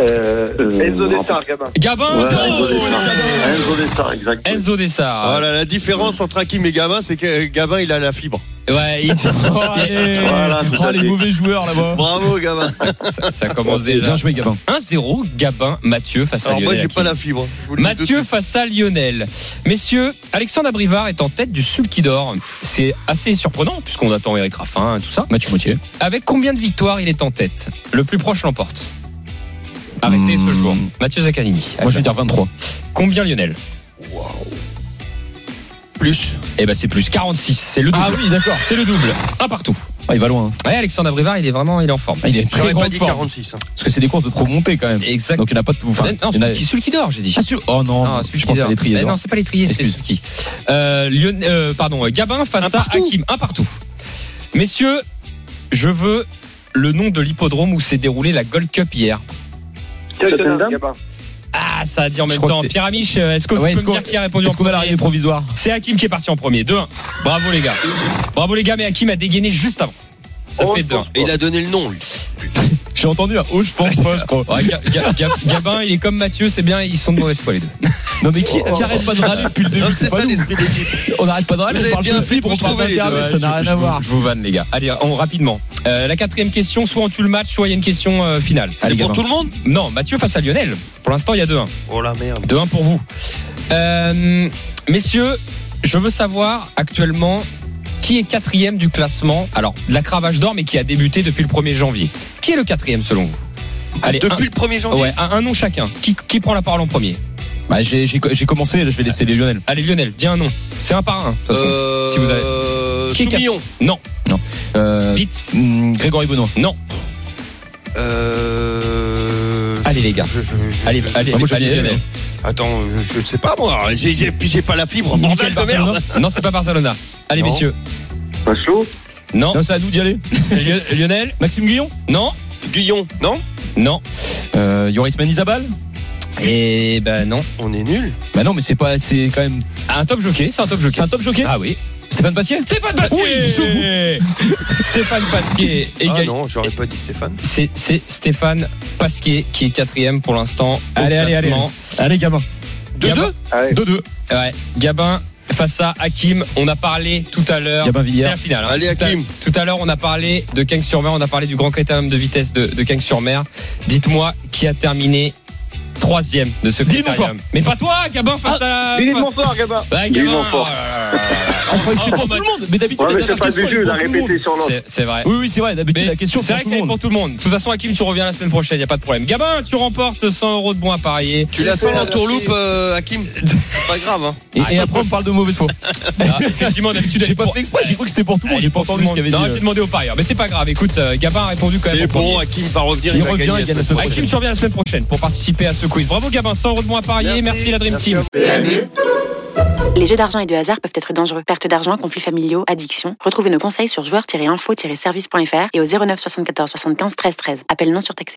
Euh, Enzo euh, Dessart, Gabin. Gabin, Ouais, zéro Enzo Dessart. Enzo Dessart, exact. Enzo Dessart. Voilà, la différence entre Hakim et Gabin, c'est que Gabin, il a la fibre. Ouais, il- Oh, allez. Voilà, Oh, les mauvais joueurs là-bas. Bravo, Gabin. ça, ça commence déjà. Bien joué, Gabin. 1-0, Gabin, Mathieu face à Alors, moi, Lionel j'ai pas la fibre. De Mathieu face à Lionel. Messieurs, Alexandre Abrivard est en tête du Sulky d'Or. C'est assez surprenant puisqu'on attend Eric Raffin et tout ça. Mathieu Moutier. Avec combien de victoires il est en tête? Le plus proche l'emporte. Arrêtez Hmm. ce jour. Mathieu Zaccanini. Moi, je vais dire 23. Combien Lionel Plus. Eh ben c'est plus 46. C'est le double. Ah oui, d'accord. C'est le double. Un partout. Ah, il va loin. Ouais, Alexandre Abrivard, il est vraiment, il est en forme. Ah, il est très pas dit forme. 46. hein. Parce que c'est des courses de trop montées quand même. Exact. Donc il n'y en a pas de. Enfin, non, il y en a- Sulky, Sulky d'Or, j'ai dit. Ah, sur- Oh non, Non, je Sulky pense à l'étrier. Eh Non, c'est pas l'étrier, c'est. Sulky. Euh, Lyon- euh, pardon, Gabin face à partout. Hakim. Un partout. Messieurs, je veux le nom de l'hippodrome où s'est déroulée la Gold Cup hier. Ah, ça a dit en même temps. Pierre Amiche, euh, est-ce que vous Ouais, me qu'on- dire qui a répondu en Est-ce qu'on a premier l'arrivée provisoire? C'est Hakim qui est parti en premier. 2-1. Bravo les gars. Bravo les gars, mais Hakim a dégainé juste avant. Ça Oh, fait 2-1. Et il a donné le nom, lui. J'ai entendu un oh, je pense pas, je crois. Ouais, Ga- Ga- Ga- Gabin, il est comme Mathieu, c'est bien, ils sont de mauvaise foi les deux. Non, mais qui, qui arrête pas de râler depuis le début Non, c'est pas ça nous. l'esprit d'équipe. On n'arrête pas de râler, Vous on avez parle bien de fait de on vous parle trouver, les d'internet, deux. ça n'a rien à voir. je vous vanne les gars. Allez, on, rapidement. Euh, la quatrième question, soit on tue le match, soit il y a une question euh, finale. C'est Allez, pour Gabin. tout le monde? Non, Mathieu face à Lionel. Pour l'instant, il y a 2-1. Oh la merde. 2-1 pour vous. Euh, messieurs, je veux savoir actuellement qui est quatrième du classement. Alors, de la cravache d'or, mais qui a débuté depuis le 1er janvier? Qui est le quatrième selon vous? Allez, Depuis le 1er un, janvier? Ouais, un, un nom chacun. Qui, qui prend la parole en premier? Bah, j'ai j'ai- j'ai commencé, je vais laisser les Lionel. Allez, Lionel, dis un nom. C'est un par un. De toute façon. Euh, si vous avez- Qui est Soumillon. Non, Euh, vite. hum, Grégory Benoît. Non. Euh... Allez, les gars. Je- je- Allez, je- allez, Ah, moi, allez, Lionel. Attends, je, je sais pas moi. J'ai, j'ai pas la fibre. Bordel de merde. Non, c'est pas Barcelona. Allez, Non. messieurs. Paslo. Non. Non, c'est à nous d'y aller. Lion- Lionel Maxime Guillon Non. Guyon, non Non. euh, Yoris Manizabal Et ben non. On est nul. Bah non, mais c'est pas, c'est quand même. Un top jockey, c'est un top C'est jockey. un top jockey Ah oui. Stéphane Pasquier Stéphane Pasquier Oui, Stéphane Pasquier Ah égal- non, j'aurais pas dit Stéphane. C'est c'est Stéphane Pasquier qui est quatrième pour l'instant. au Allez, allez, allez. classement. Allez, gamin. 2-2 Allez. 2-2. Ouais. Gabin face à Hakim. On a parlé tout à l'heure. C'est Villiers. la finale. hein. Allez, Tout à- Hakim. Tout à l'heure, on a parlé de Cagnes-sur-Mer, on a parlé du grand critérium de vitesse de, de Cagnes-sur-Mer. Dites-moi qui a terminé troisième de ce Lille critérium. Mais pas toi, Gabin, face à. Lily fa- Montfort, Gabin. Bah, Lille Gabin. Montfort. oh là là là là. Ah, pour tout le monde. Mais d'habitude, Ouais, la c'est question, est pour tout le monde. C'est- C'est vrai. Oui, oui, c'est vrai. D'habitude, la question, c'est c'est vrai pour qu'elle tout est le pour monde. tout le monde. De toute façon, Hakim, tu reviens la semaine prochaine, il n'y a pas de problème. Gabin, tu remportes 100 euros de bons à parier. Tu la sens l'entourloupe, euh, Hakim Pas grave, hein. Et, et après, on parle de mauvaise foi. Ah, effectivement, d'habitude, J'ai pas pour- fait exprès, j'ai cru que c'était pour tout le monde. J'ai pas pour tout entendu le ce qu'il avait monde. dit. Non, j'ai demandé aux parieurs, mais c'est pas grave. Écoute, euh, Gabin a répondu quand même. C'est au bon, Hakim va revenir, Il revient, Hakim, tu reviens la semaine prochaine pour participer à ce quiz. Bravo Gabin, 100 euros de à parier. Merci, la Dream Team. Les jeux d'argent et de hasard peuvent être dangereux. Perte d'argent, conflits familiaux, addiction. Retrouvez nos conseils sur joueurs-info-service.fr et au 09 74 75 13 13. Appel non surtaxé.